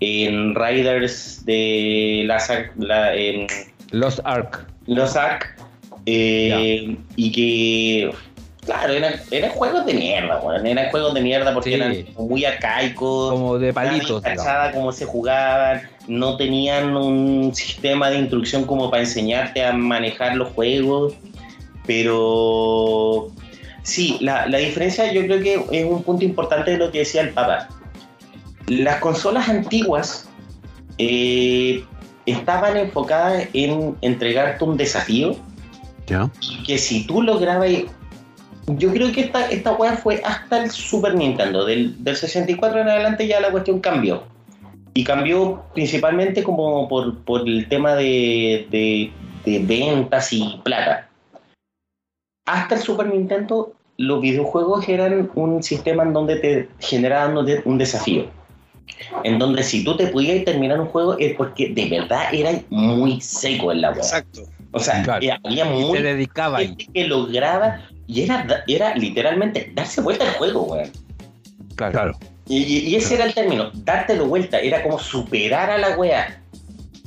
en Riders de la, la en Los Ark. los Ark eh, y que claro eran, eran juegos de mierda weón, eran juegos de mierda porque Sí. eran muy arcaicos Como de palitos. cómo se jugaban, no tenían un sistema de instrucción como para enseñarte a manejar los juegos, pero sí, la, la diferencia yo creo que es un punto importante de lo que decía el Papa. Las consolas antiguas eh, estaban enfocadas en entregarte un desafío Ya. y que si tú lograbas yo creo que esta, esta weá fue hasta el Super Nintendo del, del 64 en adelante ya la cuestión cambió. Y cambió principalmente como por, por el tema de, de- ventas y plata. Hasta el Super Nintendo los videojuegos eran un sistema en donde te generaban un de- un desafío. En donde si tú te podías terminar un juego es porque de verdad era muy seco en la weá. Exacto. O sea, Claro. eh, había Y muy se dedicaba ahí. gente que lograba y era, era literalmente darse vuelta al juego, weón. Claro. Claro. Y, y- y ese era el término, dártelo vuelta, era como superar a la wea.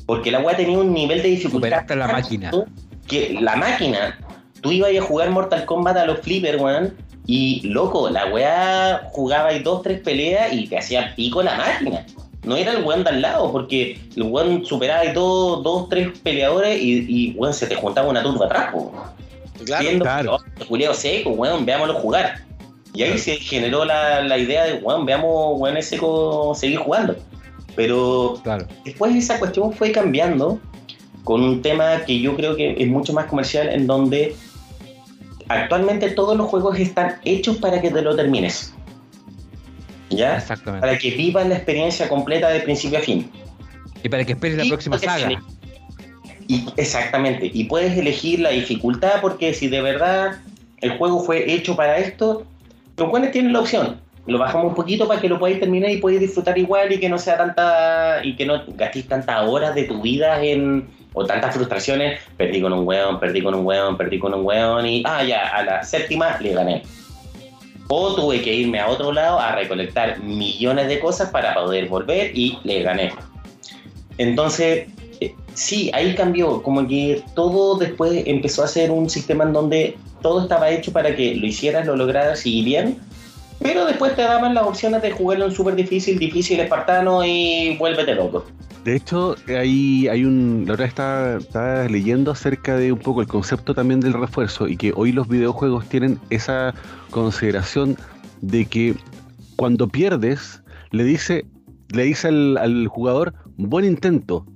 Porque la wea tenía un nivel de dificultad. Superaste a la máquina. Que la máquina, tú ibas a jugar Mortal Kombat a los flippers, weón. Y loco, la wea jugaba ahí dos, tres peleas y te hacía pico la máquina. No era el weón de al lado, porque el weón superaba ahí dos, dos, tres peleadores y, y weón, se te juntaba una turba atrás, po Claro. viendo claro. oh, culeo seco, weón, veámoslo jugar. Y ahí se generó la, la idea de, weón, veamos, weón, ese seco seguir jugando. Pero Claro. después esa cuestión fue cambiando con un tema que yo creo que es mucho más comercial, en donde actualmente todos los juegos están hechos para que te lo termines. ¿Ya? Exactamente. Para que vivas la experiencia completa de principio a fin. Y para que esperes la próxima saga. Y, exactamente. Y puedes elegir la dificultad porque si de verdad el juego fue hecho para esto, los buenos tienen la opción. Lo bajamos un poquito para que lo podáis terminar y podáis disfrutar igual y que no sea tanta. y que no gastéis tantas horas de tu vida en. o tantas frustraciones. Perdí con un weón, perdí con un weón, perdí con un weón y. ah, ya, a la séptima le gané. O tuve que irme a otro lado a recolectar millones de cosas para poder volver y le gané. Entonces, eh, sí, ahí cambió, como que todo después empezó a ser un sistema en donde todo estaba hecho para que lo hicieras, lo lograras y bien, Pero después te daban las opciones de jugarlo en súper difícil, difícil, espartano y vuélvete loco. De hecho, hay, hay un. La estaba, estaba leyendo acerca de un poco el concepto también del refuerzo y que hoy los videojuegos tienen esa consideración de que cuando pierdes, le dice, le dice al jugador, buen intento.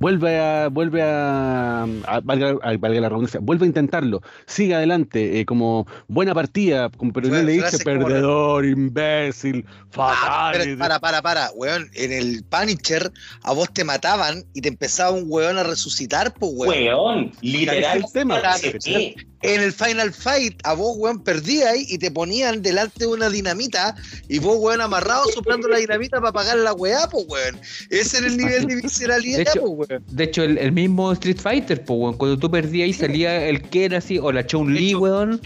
Vuelve a, vuelve a, a- valga, a- valga la redundancia, vuelve a intentarlo, sigue adelante, eh, como buena partida, como, pero no Fra- le dice como- perdedor, imbécil, Ah, fatal. pero para, para, para, weón. En el Punisher a vos te mataban y te empezaba un weón a resucitar, pues, weón. Weón, literal. El tema, sí. En el Final Fight, a vos, weón, perdías y te ponían delante de una dinamita y vos, weón, amarrado soplando la dinamita para apagar la weá, pues, weón. Ese era el nivel de visceralidad, [LAUGHS] De hecho, pues, weón. De hecho, el, el mismo Street Fighter, pues, weón, cuando tú perdías ahí salía el Ken así, o la Chun-Li, weón,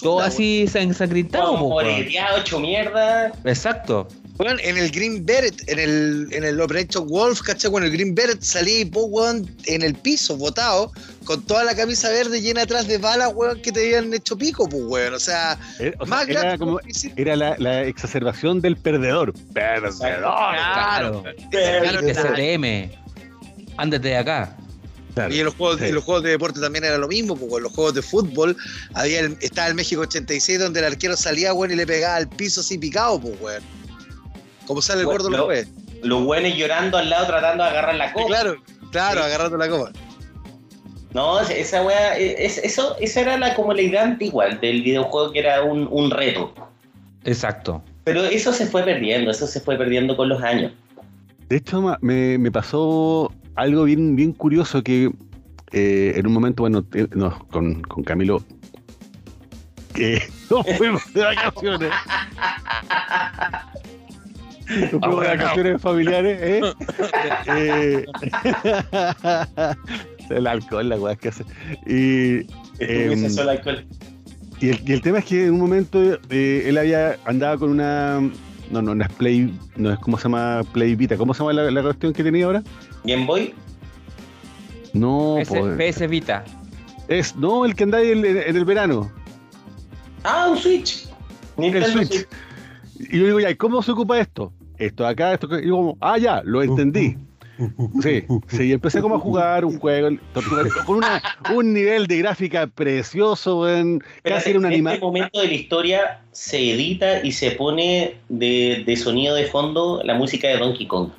todo así ensangrentado, pues, weón. hecho mierda. Exacto. Weón, en el Green Beret, en el, en el Operation Wolf, ¿cachai? Bueno, el Green Beret salía y vos, weón, en el piso, botado, con toda la camisa verde llena atrás de balas, weón, que te habían hecho pico, pues, weón. O sea, Eh, o sea, más era, grande como, era la, la exacerbación del perdedor. Perdedor. Claro. Claro. CTM. Ándate de acá. Claro. Y en los, juegos, Sí. en los juegos de deporte también era lo mismo, porque en los juegos de fútbol había el- estaba el México 86 donde el arquero salía, weón, y le pegaba al piso así picado, pues, weón. Como sale el Bueno, gordo lo- lo ve. Los buenos llorando al lado tratando de agarrar la copa. Claro, claro, Sí. agarrando la copa. No, esa weá, es, eso, esa era la, como la idea antigua del videojuego que era un, un reto. Exacto. Pero eso se fue perdiendo, eso se fue perdiendo con los años. De hecho, me, me pasó algo bien, bien curioso que eh, en un momento, bueno, eh, no, con, con Camilo, que [LAUGHS] nos fuimos de vacaciones. [LAUGHS] [LAUGHS] Nos fuimos de vacaciones familiares, ¿eh? [LAUGHS] Eh, [LAUGHS] el alcohol, la weá que hace. Y, alcohol. y el, y el tema es que en un momento eh, él había andaba con una. No, no, no es Play. No es como se llama Play Vita. ¿Cómo se llama la, la cuestión que tenía ahora? Game Boy, No, PS, Vita. es no el que anda ahí en, en el verano. ah, un Switch. Nintendo Switch. Y yo digo, ya, ¿y cómo se ocupa esto? Esto de acá, esto que. Y yo como, ah, ya, lo entendí. Sí, sí, y empecé como a jugar un juego con una, un nivel de gráfica precioso, weón, casi era un en animal. este momento de la historia se edita y se pone de, de sonido de fondo la música de Donkey Kong.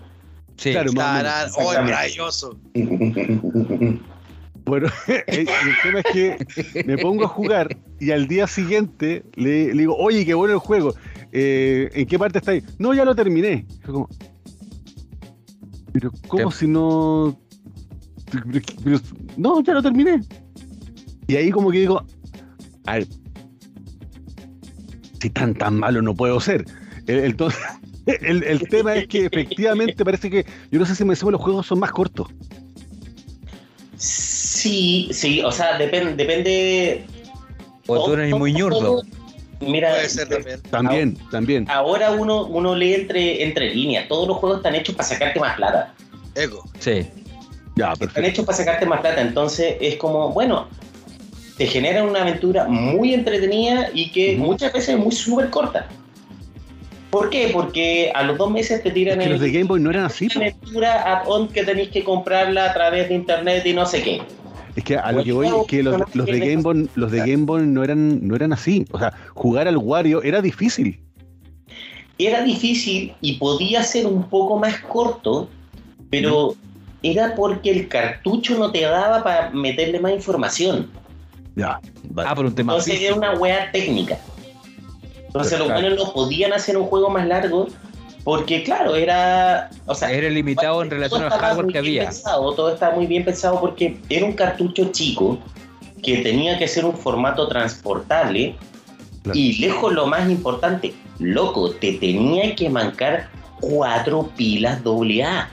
Sí. Claro, más oh, maravilloso. Bueno, [LAUGHS] el, el tema es que me pongo a jugar y al día siguiente le, le digo, oye, qué bueno el juego. Eh, ¿En qué parte está ahí? No, ya lo terminé. Fue como, pero ¿cómo si no? pero- pero- no, ya lo terminé. Y ahí como que digo, a ver, si tan tan malo no puedo ser. El, entonces, [LAUGHS] el, el tema es que efectivamente parece que, yo no sé si me decimos los juegos son más cortos. Sí, sí, o sea, depende, depende. O tú eres muy ñurdo. Mira, Puede ser también. También, también. ahora uno, uno lee entre, entre líneas. Todos los juegos están hechos para sacarte más plata. Eco. Sí. Ya, Están hechos para sacarte más plata. Entonces es como, bueno, te generan una aventura muy entretenida y que muchas veces es muy súper corta. ¿Por qué? Porque a los dos meses te Es tiran que el- los de Game Boy no eran así. una aventura add-on que tenéis que comprarla a través de internet y no sé qué. Es que a lo que voy es que los, los de Game Boy, los de Game Boy no eran, no eran así. O sea, jugar al Wario era difícil. Era difícil y podía ser un poco más corto, pero era porque el cartucho no te daba para meterle más información. Ya. Ah, por un tema Entonces era una weá técnica. Entonces los Claro. buenos no podían hacer un juego más largo porque, claro, era. O sea, Era limitado en relación al hardware que había. Pensado, todo estaba muy bien pensado porque era un cartucho chico que tenía que ser un formato transportable Claro. y lejos lo más importante, loco, te tenía que mancar cuatro pilas AA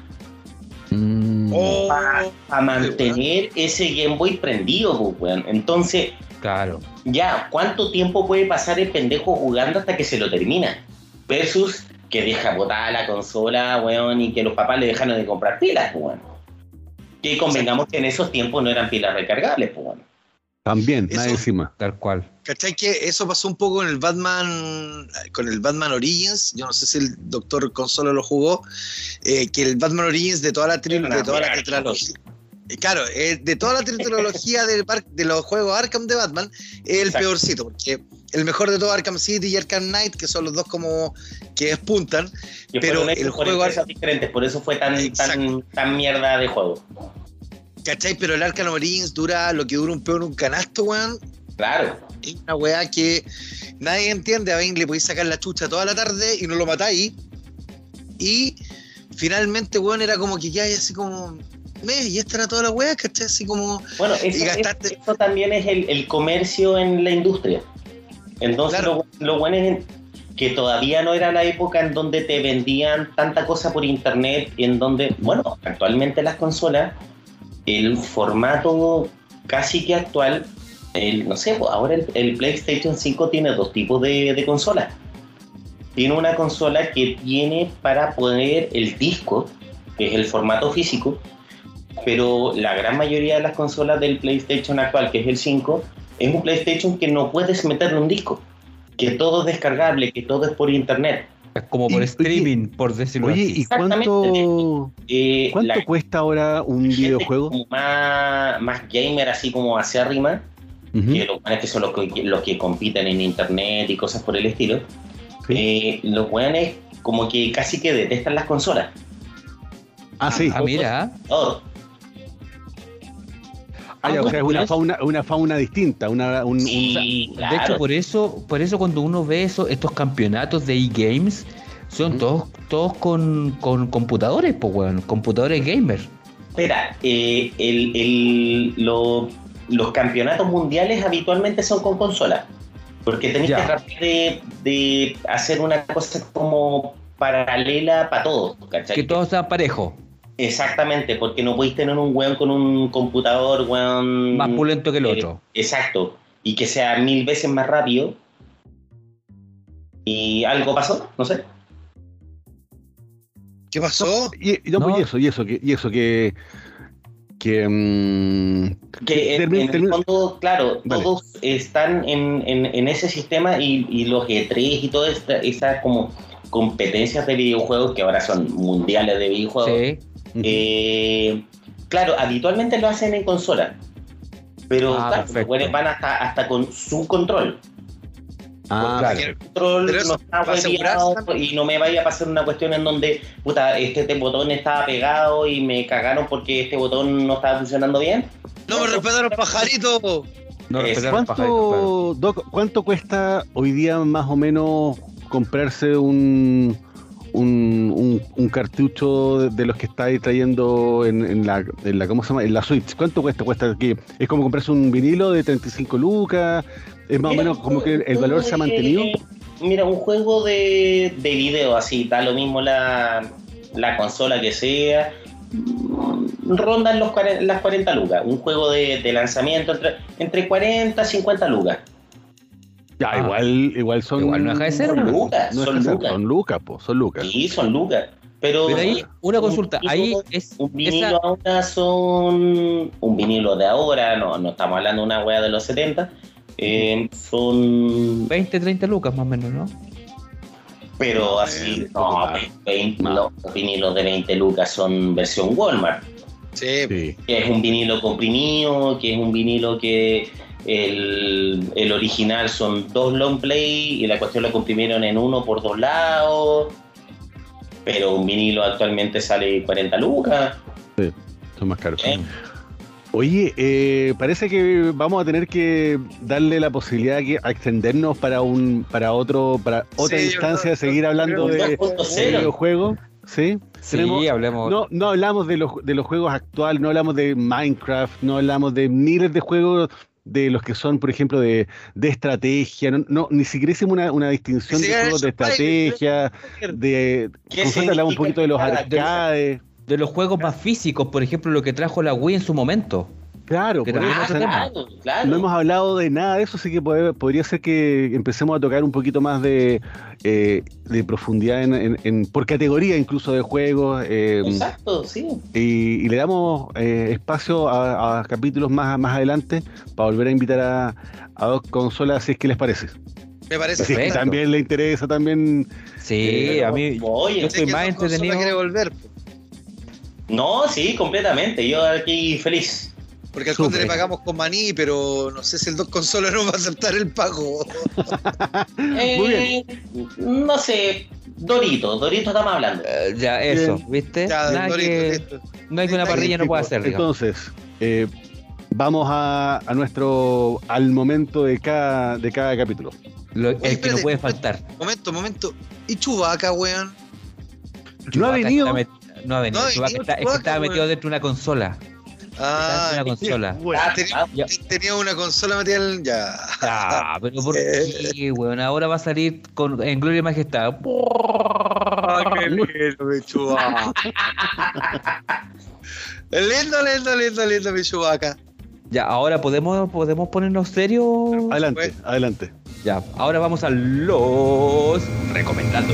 Mm, Oh, para mantener ese Game Boy prendido, pues, weón. Entonces, claro. ya, ¿cuánto tiempo puede pasar el pendejo jugando hasta que se lo termina? Versus que deja botada la consola, weón, y que los papás le dejaron de comprar pilas, pues, weón. Que convengamos que en esos tiempos no eran pilas recargables, pues, weón. También, Eso- nada encima. Tal cual. ¿Cachai que eso pasó un poco con el Batman, con el Batman Origins? Yo no sé si el doctor Consola lo jugó, eh, que el Batman Origins de toda la, tri- Una de toda la tetralogía. Claro, eh, de toda la trilogía del de los juegos Arkham de Batman, es el Exacto. peorcito, porque el mejor de todo Arkham City y Arkham Knight, que son los dos como que despuntan, Pero el juego- empresas diferentes, por eso fue tan, tan mierda de juego. ¿cachai? Pero el Arkham Origins dura lo que dura un peón un canasto, weón. Claro. Es una weá que nadie entiende. A Bane le podéis sacar la chucha toda la tarde y no lo matáis. Y finalmente, weón, era como que ya así como. Y esta era toda la weá, ¿cachai? Así como. Bueno, eso, Y gastaste- eso- eso también es el, el comercio en la industria. Entonces, Claro. lo, lo bueno es que todavía no era la época en donde te vendían tanta cosa por internet, y en donde, bueno, actualmente las consolas, el formato casi que actual, el, no sé, pues, ahora el, el PlayStation 5 tiene dos tipos de, de consolas. Tiene una consola que tiene para poner el disco, que es el formato físico, pero la gran mayoría de las consolas del PlayStation actual, que es el 5, es un PlayStation que no puedes meterle un disco, que todo es descargable, que todo es por internet. Es como por Y- streaming, por decirlo Oye, así. ¿y cuánto, Eh, cuánto la cuesta ahora un videojuego? como más, más gamer, así como hacia arriba, que los buenos que son los que, los que compiten en internet y cosas por el estilo, sí. eh, los buenos como que casi que detestan las consolas. Ah, sí. Ah, mira. Todo. Ah, ya, o sea, es una fauna, una fauna distinta, una, un, un- Sí, De hecho, por eso, por eso cuando uno ve eso, estos campeonatos de e-games, son todos, todos con, con computadores, pues weón, computadores gamer. Espera, eh, el, el- lo- los campeonatos mundiales habitualmente son con consolas. Porque tenés Ya. que tratar de, de hacer una cosa como paralela para todos. ¿cachai? Que todos sean parejos, Exactamente, porque no podéis tener un weón con un computador, weón. más pulento que el eh, otro. Exacto. Y que sea mil veces más rápido. Y algo pasó, no sé. ¿Qué pasó? Y, y no, No. pues, y eso, y eso, que, y eso que, que mm, Que en, el fondo, claro, Vale. todos están en, en- en ese sistema y, y los E3 y todas esta- esas como competencias de videojuegos que ahora son mundiales de videojuegos. Sí. Eh, claro, habitualmente lo hacen en consola. Pero Ah, claro, van hasta, hasta con su control. ah, claro. control no está y no me vaya a pasar una cuestión en donde puta, este, este botón estaba pegado y me cagaron porque este botón no estaba funcionando bien. No me respetaron pajarito. No Es- respetar los pajaritos, claro. ¿Cuánto, Doc, ¿Cuánto cuesta hoy día más o menos comprarse un, un, un- un cartucho de, los que estáis trayendo en, en la, en la, ¿cómo se llama? En la Switch. ¿Cuánto cuesta? Cuesta que es como comprarse un vinilo de 35 lucas. Es más o menos como que el valor se ha mantenido. Mira, un juego de, de video así, da lo mismo la, la consola que sea. Rondan los, las 40 lucas. Un juego de, de lanzamiento entre, entre 40 y 50 lucas. Ya, Ah. igual, igual son. Igual no deja de ser, son lucas, no son lucas. Son lucas, po, son lucas. Sí, son lucas. Pero, Pero ahí, una un consulta, ahí vinilo- es Un vinilo esa, ahora son. Un vinilo de ahora, no, no estamos hablando de una wea de los 70. eh, son. 20, 30 lucas más o menos, ¿no? Pero así, Eh, no, más. 20, Más. los vinilos de 20 lucas son versión Walmart. Sí, Sí. Que es un vinilo comprimido, que es un vinilo que el, el original son dos long play y la cuestión la comprimieron en uno por dos lados. Pero un vinilo actualmente sale 40 lucas. Son más caros. ¿eh? Oye, eh, parece que vamos a tener que darle la posibilidad que- a extendernos para un, para otro, para otra Sí, instancia de seguir hablando de, Un 2.0. de videojuegos. Sí. Sí, Tenemos- hablemos. No, no hablamos de los, de los juegos actuales, no hablamos de Minecraft, no hablamos de miles de juegos de los que son, por ejemplo, de, de estrategia, no, no, ni siquiera hicimos una, una distinción de juegos de estrategia, de ¿Qué con suerte hablamos un poquito de los arcades. De los juegos más físicos, por ejemplo, lo que trajo la Wii en su momento. Claro, Que por también eso, es otro o sea, tema. Claro, claro. no hemos hablado de nada de eso, así que puede- podría ser que empecemos a tocar un poquito más de, eh, de profundidad en, en- en- por categoría incluso de juegos. eh, Exacto, sí. y, y le damos eh, espacio a, a capítulos más, más adelante para volver a invitar a, a dos consolas si es que les parece. Me parece que Perfecto. también le interesa también. Sí, Pero, a mí oye, yo estoy más entretenido. quiere volver, No, sí, completamente. Yo aquí feliz. Porque al conde le pagamos con maní, pero no sé si el dos consolas no va a aceptar el pago. [LAUGHS] Muy Eh, No sé, Dorito, Dorito estamos hablando. Eh, ya, eso, Bien. ¿viste? Ya, Nada Dorito, que, no hay que una parrilla no pueda hacer, digamos. Entonces, eh, vamos a, a nuestro al momento de cada, de cada capítulo. Lo- el que no puede faltar. Momento, momento. ¿Y Chubaca, weón? No ha venido. está no ha venido. No ha Chewbacca venido está- es que estaba metido dentro de una consola. Ah, una consola. Bueno, Ah, tenía- ah, una consola en... Ya. Ah, pero ¿por [LAUGHS] Eh. qué, weón? Ahora va a salir con, en Gloria y Majestad. qué [LAUGHS] lindo, mi Chubaca. lindo, lindo, lindo, lindo, mi Chubaca. Ya, ahora podemos, podemos ponernos serios. adelante, Bueno. adelante. Ya, ahora vamos a los recomendados.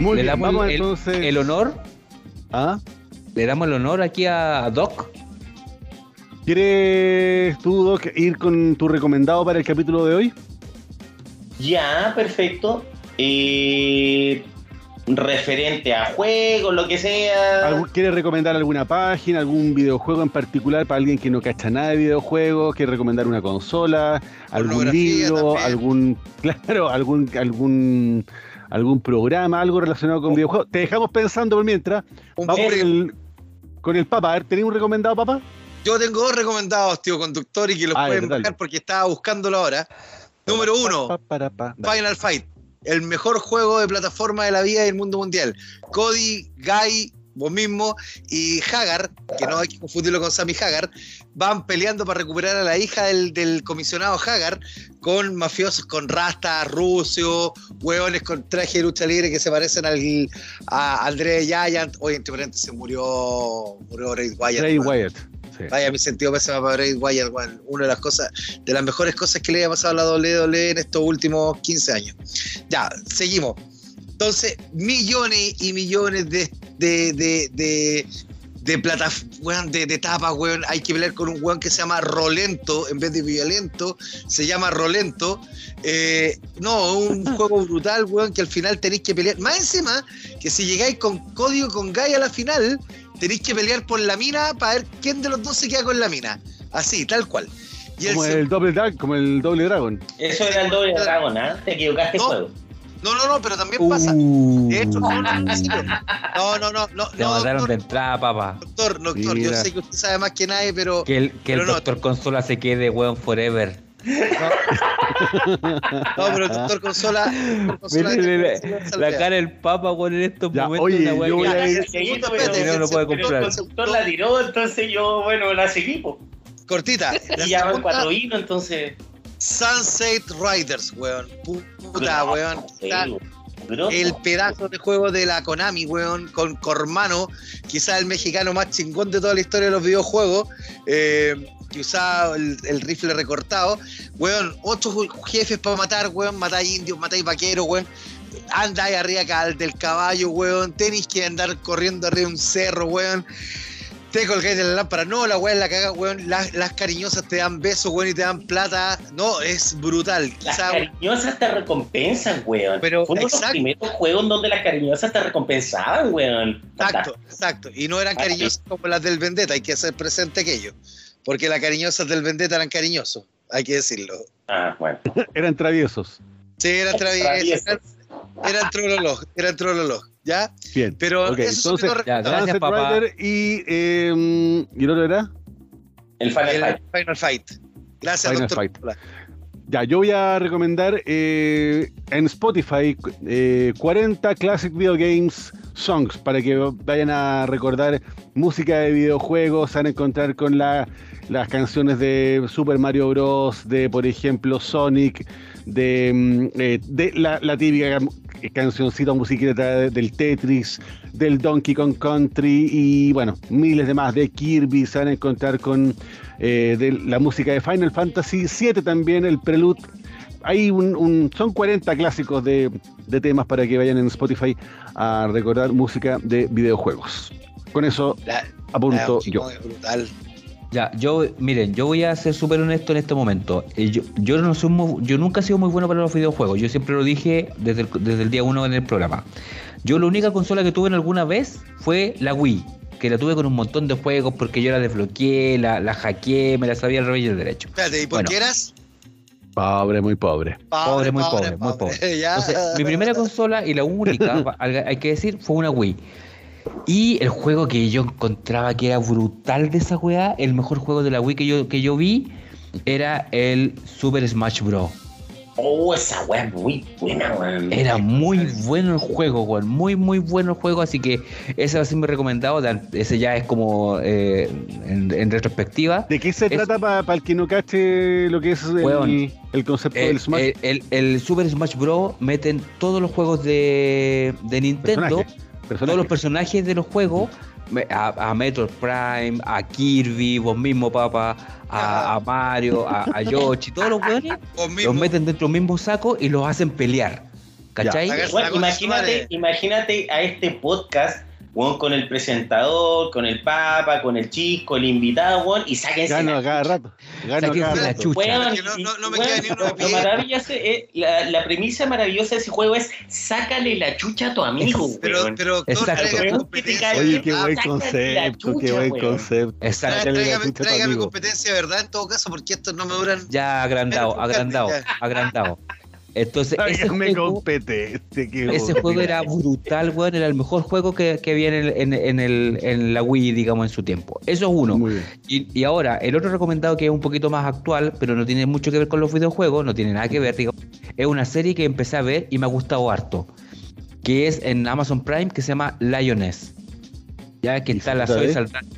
Muy Le bien, damos vamos el- entonces. El honor, ¿Ah? Le damos el honor aquí a Doc. ¿Quieres tú, Doc, ir con tu recomendado para el capítulo de hoy? Ya, perfecto. Eh, referente a juegos, lo que sea. ¿Algún- ¿Quieres recomendar alguna página, algún videojuego en particular para alguien que no cacha nada de videojuegos? ¿Quieres recomendar una consola, algún libro, también. algún, [LAUGHS] claro, algún, algún, algún programa, algo relacionado con videojuegos? Te dejamos pensando por mientras. Vamos pobre- el, con el Papa. A ver, ¿Tenés un recomendado, Papa? Yo tengo dos recomendados, tío conductor, y que los Ah, pueden dale. buscar porque estaba buscándolo ahora. Número uno, Pa, pa. Final Fight, el mejor juego de plataforma de la vida y del mundo mundial. Cody, Guy, vos mismo y Hagar, que no hay que confundirlo con Sammy Hagar, van peleando para recuperar a la hija del, del comisionado Hagar con mafiosos con rastas, rusios, hueones con traje de lucha libre que se parecen al, a André Giant. Hoy, entre paréntesis, murió, murió Bray Wyatt. Weón. Wyatt. sí. Vaya, mi sentido pésimo para Bray Wyatt, weón. Una de las cosas, de las mejores cosas que le haya pasado a la WWE en estos últimos 15 años. Ya, seguimos. Entonces, millones y millones de, de, de, de, de weón, de, de tapas, weón. Hay que pelear con un weón que se llama Rolento, en vez de violento, se llama Rolento. Eh, no, un juego brutal, weón, que al final tenéis que pelear. Más encima, que si llegáis con código con Guy a la final, tenéis que pelear por la mina para ver quién de los dos se queda con la mina. Así, tal cual. Y Como el doble drag, como el doble dragon. Eso era el doble dragón, ¿ah? Te equivocaste No. juego. No, no, no, pero también pasa. Uh, De hecho, no, no, no, no, no, no, no, te no, mataron doctor, de entrada, papá. doctor, doctor, yo Mira. sé que usted sabe más que nadie, pero Que el, que el Pero no. doctor Consola se quede, weón, forever. no, pero el doctor Consola, doctor Consola Mírale la, que la cara del papa, weón, en estos Ya, momentos. oye, weá yo voy a ir- El segundo, Espérate, pero- no lo puede el comprar. El conductor la tiró, entonces yo, bueno, la seguí, po. Cortita. La Y ya van segunda, cuatro hilos, entonces. Sunset Riders, weón. Puta, weón. El pedazo de juego de la Konami, weón, con Cormano, quizás el mexicano más chingón de toda la historia de los videojuegos, eh, que usaba el, el rifle recortado, weón, ocho ju- jefes para matar, weón, matáis indios, matáis vaqueros, weón, andáis arriba del caballo, weón, tenéis que andar corriendo arriba de un cerro, weón. Te colgáis de la lámpara, no, la weá es la caga, weón. Las, las cariñosas te dan besos, weón, y te dan plata. No, es brutal. Las cariñosas te recompensan, weón. Pero, Fue uno de los primeros juegos donde las cariñosas te recompensaban, weón. Exacto, exacto. Y no eran cariñosas como las del Vendetta, hay que hacer presente aquello. Porque las cariñosas del Vendetta eran cariñosos, hay que decirlo. Ah, bueno. [LAUGHS] Eran traviesos. Sí, eran traviesos, Traviesos. Eran, trololog, eran trololog, ¿ya? Bien. Pero Ok, esos son entonces, ya, gracias, Sunset papá. Rider y, eh, ¿y el otro era? El Final El Fight. Final Fight. Gracias, Final doctor. Fight. Ya, yo voy a recomendar eh, en Spotify eh, 40 Classic Video Games Songs para que vayan a recordar música de videojuegos, se van a encontrar con la- las canciones de Super Mario Bros., de por ejemplo Sonic, de, mm, eh, de la, la típica cancioncita musiquita del Tetris, del Donkey Kong Country y bueno, miles de más de Kirby. Se van a encontrar con eh, de la música de Final Fantasy 7 también, el Prelude. Hay un, son 40 clásicos de, de temas para que vayan en Spotify a recordar música de videojuegos. Con eso apunto yo. Brutal. Ya, yo, miren, yo voy a ser súper honesto en este momento. Eh, Yo, yo no soy muy- yo nunca he sido muy bueno para los videojuegos. Yo siempre lo dije desde el, desde el día uno en el programa. Yo la única consola que tuve en alguna vez fue la Wii, que la tuve con un montón de juegos porque yo la desbloqueé, la, la hackeé, me la sabía al revés y al derecho. Espérate, ¿y por Bueno. qué eras? Pobre, muy pobre. Pobre, muy pobre, muy pobre. [LAUGHS] Entonces, mi primera consola y la única, [LAUGHS] hay que decir, fue una Wii. Y el juego que yo encontraba que era brutal de esa weá, el mejor juego de la Wii que yo, que yo vi, era el Super Smash Bros. Oh, esa weá es muy buena, weón. Era muy bueno el juego, weón. Muy, muy bueno el juego. Así que ese va a ser mi recomendado. Ese ya es como eh, en, en retrospectiva. ¿De qué se Es- trata para el que no cache lo que es el, Weón. el concepto El, del Smash? el- el- el Super Smash Bros. meten todos los juegos de, de Nintendo. Personaje. Todos los personajes de los juegos, a, a Metroid Prime, a Kirby, vos mismo, papá, a, a Mario, a, a Yoshi, todos los [LAUGHS] mismo. los meten dentro del mismo saco y los hacen pelear. ¿Cachai? Bueno, imagínate, imagínate a este podcast, weón, con el presentador, con el papa, con el chico, el invitado, weón, y sáquense Gano la a cada rato. Gano cada la rato. chucha. Weón, Que no- y- no- no me weón, queda ni uno de lo pie. maravilloso es- la, la premisa maravillosa de ese juego es sácale la chucha a tu amigo, Pero, weón. pero Oye, qué ¿verdad? buen concepto, qué buen concepto. Exacto. Tráigame, tráigame competencia verdad en todo caso, porque estos no me duran. Ya agrandado, agrandado, agrandado. Entonces, ese Tráigame juego, ese era brutal, weón. Era el mejor juego que, que había en, el- en, en el, en la Wii, digamos, en su tiempo. Eso es uno. Y, y ahora, el otro recomendado que es un poquito más actual, pero no tiene mucho que ver con los videojuegos, no tiene nada que ver, digamos, es una serie que empecé a ver y me ha gustado harto, que es en Amazon Prime, que se llama Lioness. Ya que ¿Y está la Zoe? Saldana.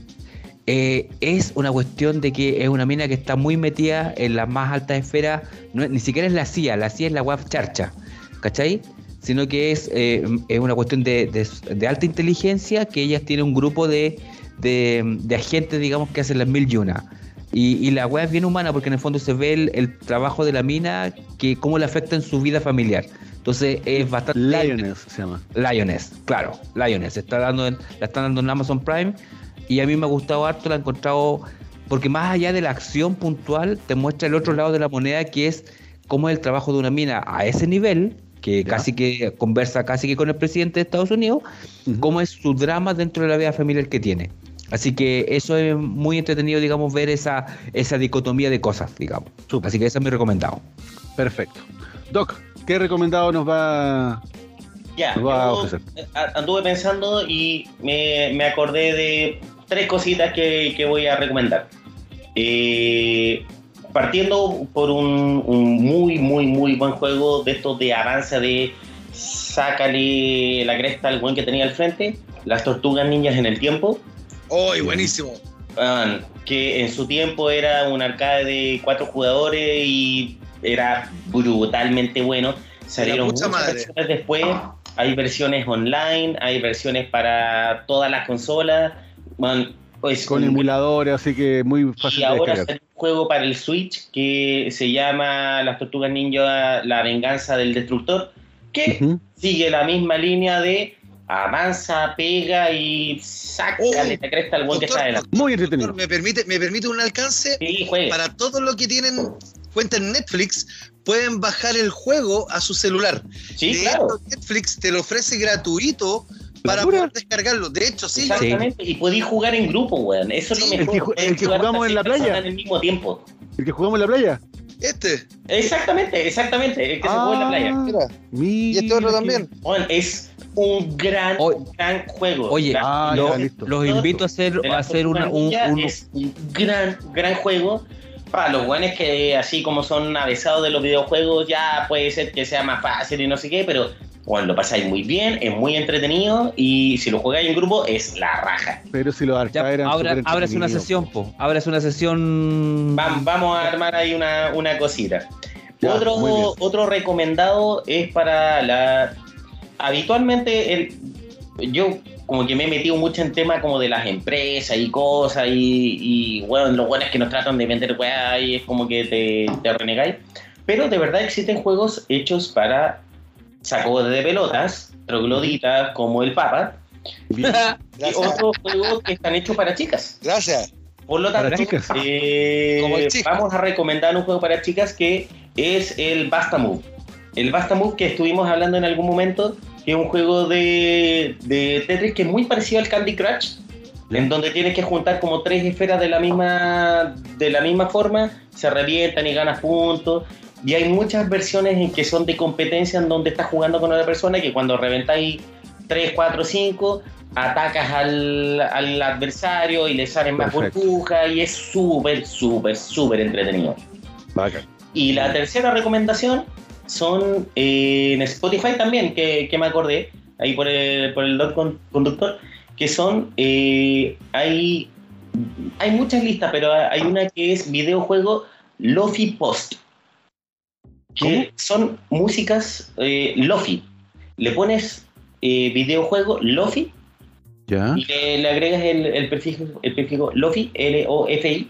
Eh, es una cuestión de que es una mina que está muy metida en las más altas esferas, no ni siquiera es la CIA, la CIA es la web charcha, ¿cachai? Sino que es, eh, es una cuestión de, de- de alta inteligencia que ellas tienen un grupo de, de, de agentes, digamos, que hacen las mil y una. Y, y la web es bien humana porque en el fondo se ve el, el trabajo de la mina, que cómo le afecta en su vida familiar. Entonces es bastante... Lioness se llama. Lioness, claro, Lioness. Está dando en- la están dando en Amazon Prime y a mí me ha gustado harto, la he encontrado, porque más allá de la acción puntual, te muestra el otro lado de la moneda que es cómo es el trabajo de una mina a ese nivel, que Ya. casi que conversa casi que con el presidente de Estados Unidos, Ujú. cómo es su drama dentro de la vida familiar que tiene. Así que eso es muy entretenido, digamos, ver esa, esa dicotomía de cosas, digamos. Así que eso es mi recomendado. Perfecto. Doc, ¿qué recomendado nos va Ya, Nos va a ofrecer. anduve pensando y me, me acordé de tres cositas que, que voy a recomendar. Eh, partiendo por un, un muy, muy, muy buen juego de estos de avance de sácale la cresta al buen que tenía al frente, las tortugas niñas en el tiempo. ¡Uy, buenísimo! Ah, que en su tiempo era un arcade de cuatro jugadores y era brutalmente bueno. Salieron muchas madre. versiones después. Hay versiones online, hay versiones para todas las consolas. Man, pues, con un- emuladores, así que muy fácil y de ahora salió un juego para el Switch que se llama Las Tortugas Ninja La Venganza del Destructor, que sigue la misma línea de avanza, pega y sácale Oh, la cresta al buen que está adelante. Muy doctor, entretenido. ¿me permite, ¿Me permite un alcance? Sí. Para todos los que tienen cuenta en Netflix, pueden bajar el juego a su celular. Sí, de claro. Netflix te lo ofrece gratuito para poder descargarlo. De hecho, sí. Exactamente. Y podéis jugar en grupo, weón. Eso es Sí, lo el mejor. que el que jugamos en la playa. En el mismo tiempo. ¿El que jugamos en la playa? Este. Exactamente, exactamente. El que se juega en la playa. Mira. Mira Y este otro también. Weón, es un gran, Oye. gran juego. Oye, Ah, lo- ya, listo. los invito a hacer, a hacer una, un- es un gran, gran juego. Para los buenos que así como son avesados de los videojuegos, ya puede ser que sea más fácil y no sé qué, pero bueno, lo pasáis muy bien, es muy entretenido y si lo jugáis en grupo es la raja. Pero si los ya, arcades súper ábrase una sesión, po. Ábrase una sesión. Vam- Vamos a armar ahí una, una cosita. Ya, otro, otro recomendado es para la habitualmente el, yo como que me he metido mucho en temas como de las empresas y cosas y, y bueno, los buenos que nos tratan de vender weá y es como que te, te renegáis. Pero de verdad existen juegos hechos para sacos de pelotas, trogloditas como el Papa, [LAUGHS] y otros juegos que están hechos para chicas. Gracias. Por lo tanto, eh, vamos a recomendar un juego para chicas que es el Basta Move. El Basta Move que estuvimos hablando en algún momento, que es un juego de, de Tetris que es muy parecido al Candy Crush, en donde tienes que juntar como tres esferas de la misma, de la misma forma, se revientan y ganas puntos. Y hay muchas versiones en que son de competencia en donde estás jugando con otra persona que cuando reventáis 3, 4, 5, atacas al, al adversario y le salen más burbujas y es súper, súper, súper entretenido. Bacán. Y la tercera recomendación son eh, en Spotify también, que, que me acordé, ahí por el, por el conductor, que son, eh, hay, hay muchas listas, pero hay una que es videojuego Lofi Post, que son músicas eh, Lofi. Le pones eh, videojuego Lofi Ya, y le, le agregas el, el prefijo, el prefijo Lofi, L-O-F-I,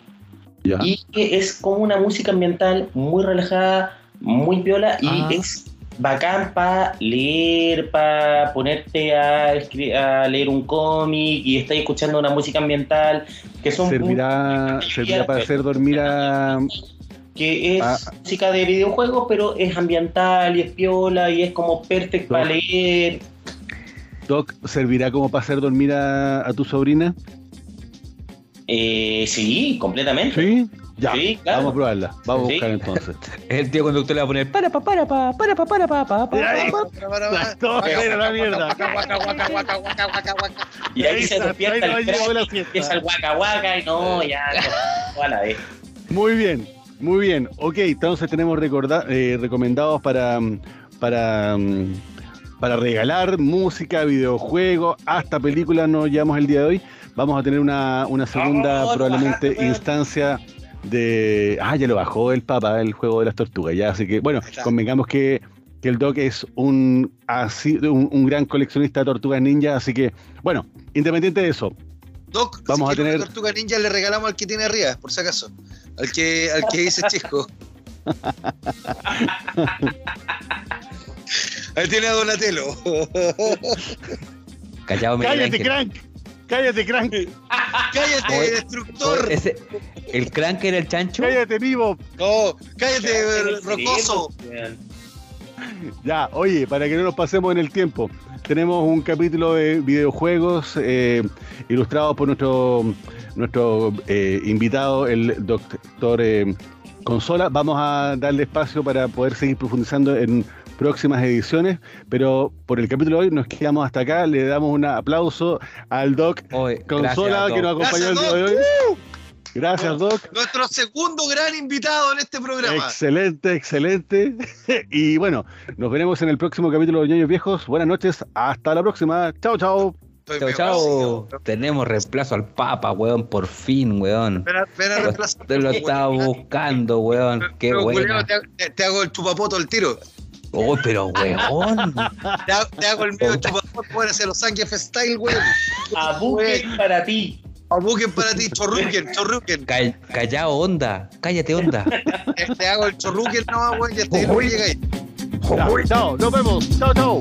ya. y que es como una música ambiental muy relajada, muy viola y Ah. es bacán para leer, para ponerte a, a leer un cómic y estáis escuchando una música ambiental que son Servirá, servirá para hacer dormir a. [LAUGHS] que es Ah. música de videojuegos, pero es ambiental y es piola y es como perfecto para Doc. leer. Doc, ¿servirá como para hacer dormir a, a tu sobrina? Eh, sí, completamente. Sí. Ya, Sí, claro. vamos a probarla. Vamos Sí. a buscar entonces. [LAUGHS] El tío conductor le va a poner para pa para pa para pa para pa pa pa Ahí. pa. Para, para, para. La mierda. Y ahí se despierta el y empieza el guaca guaca y no, ya, no, a la vez. Muy bien, muy bien. Ok, entonces tenemos recorda- eh, recomendados para, mm, para, mm, para regalar música, videojuegos, hasta películas nos llevamos el día de hoy. Vamos a tener una, una segunda probablemente [LAUGHS] instancia de... Ah, ya lo bajó el Papa, el juego de las tortugas, ya. Así que, bueno, convengamos que, que el Doc es un, así, un, un gran coleccionista de tortugas ninja, así que, bueno, independiente de eso, Doc, Vamos si a tener- tortuga ninja le regalamos al que tiene arriba, por si acaso. Al que, al que dice Chisco. [LAUGHS] Ahí tiene a Donatello. Callado Miguel ¡Cállate, Ángel. crank! ¡Cállate, crank! ¡Cállate, Oye, destructor! Ese, el crank era el chancho. ¡Cállate, vivo! No, cállate, rocoso. Ya, oye, para que no nos pasemos en el tiempo, tenemos un capítulo de videojuegos eh, ilustrado por nuestro, nuestro eh, invitado, el doctor eh, Consola. Vamos a darle espacio para poder seguir profundizando en próximas ediciones, pero por el capítulo de hoy nos quedamos hasta acá. Le damos un aplauso al doc Oye, Consola gracias, que nos acompañó el día de hoy. Gracias, Doc. Nuestro segundo gran invitado en este programa. Excelente, excelente. [LAUGHS] y bueno, nos veremos en el próximo capítulo de Ñoños Viejos. Buenas noches, hasta la próxima. Chao, chao. Chao, chao. Tenemos reemplazo al Papa, weón, por fin, weón. Ven a, ven a Lo, reemplazar. te lo estaba buscando, weón. Qué Pero, buena. culiao, te, hago el chupapoto al tiro. Oh, pero weón. Te hago, te hago el medio chupapoto para hacer los Zangief Style, weón. A para ti. A buquen para ti, chorruquen, chorruquen. Ca- Callao, onda. Cállate, onda. Te, te hago el chorruquen nomás, weón, y hasta ahí no llegáis. Ya, chao, nos vemos. Chao, chao.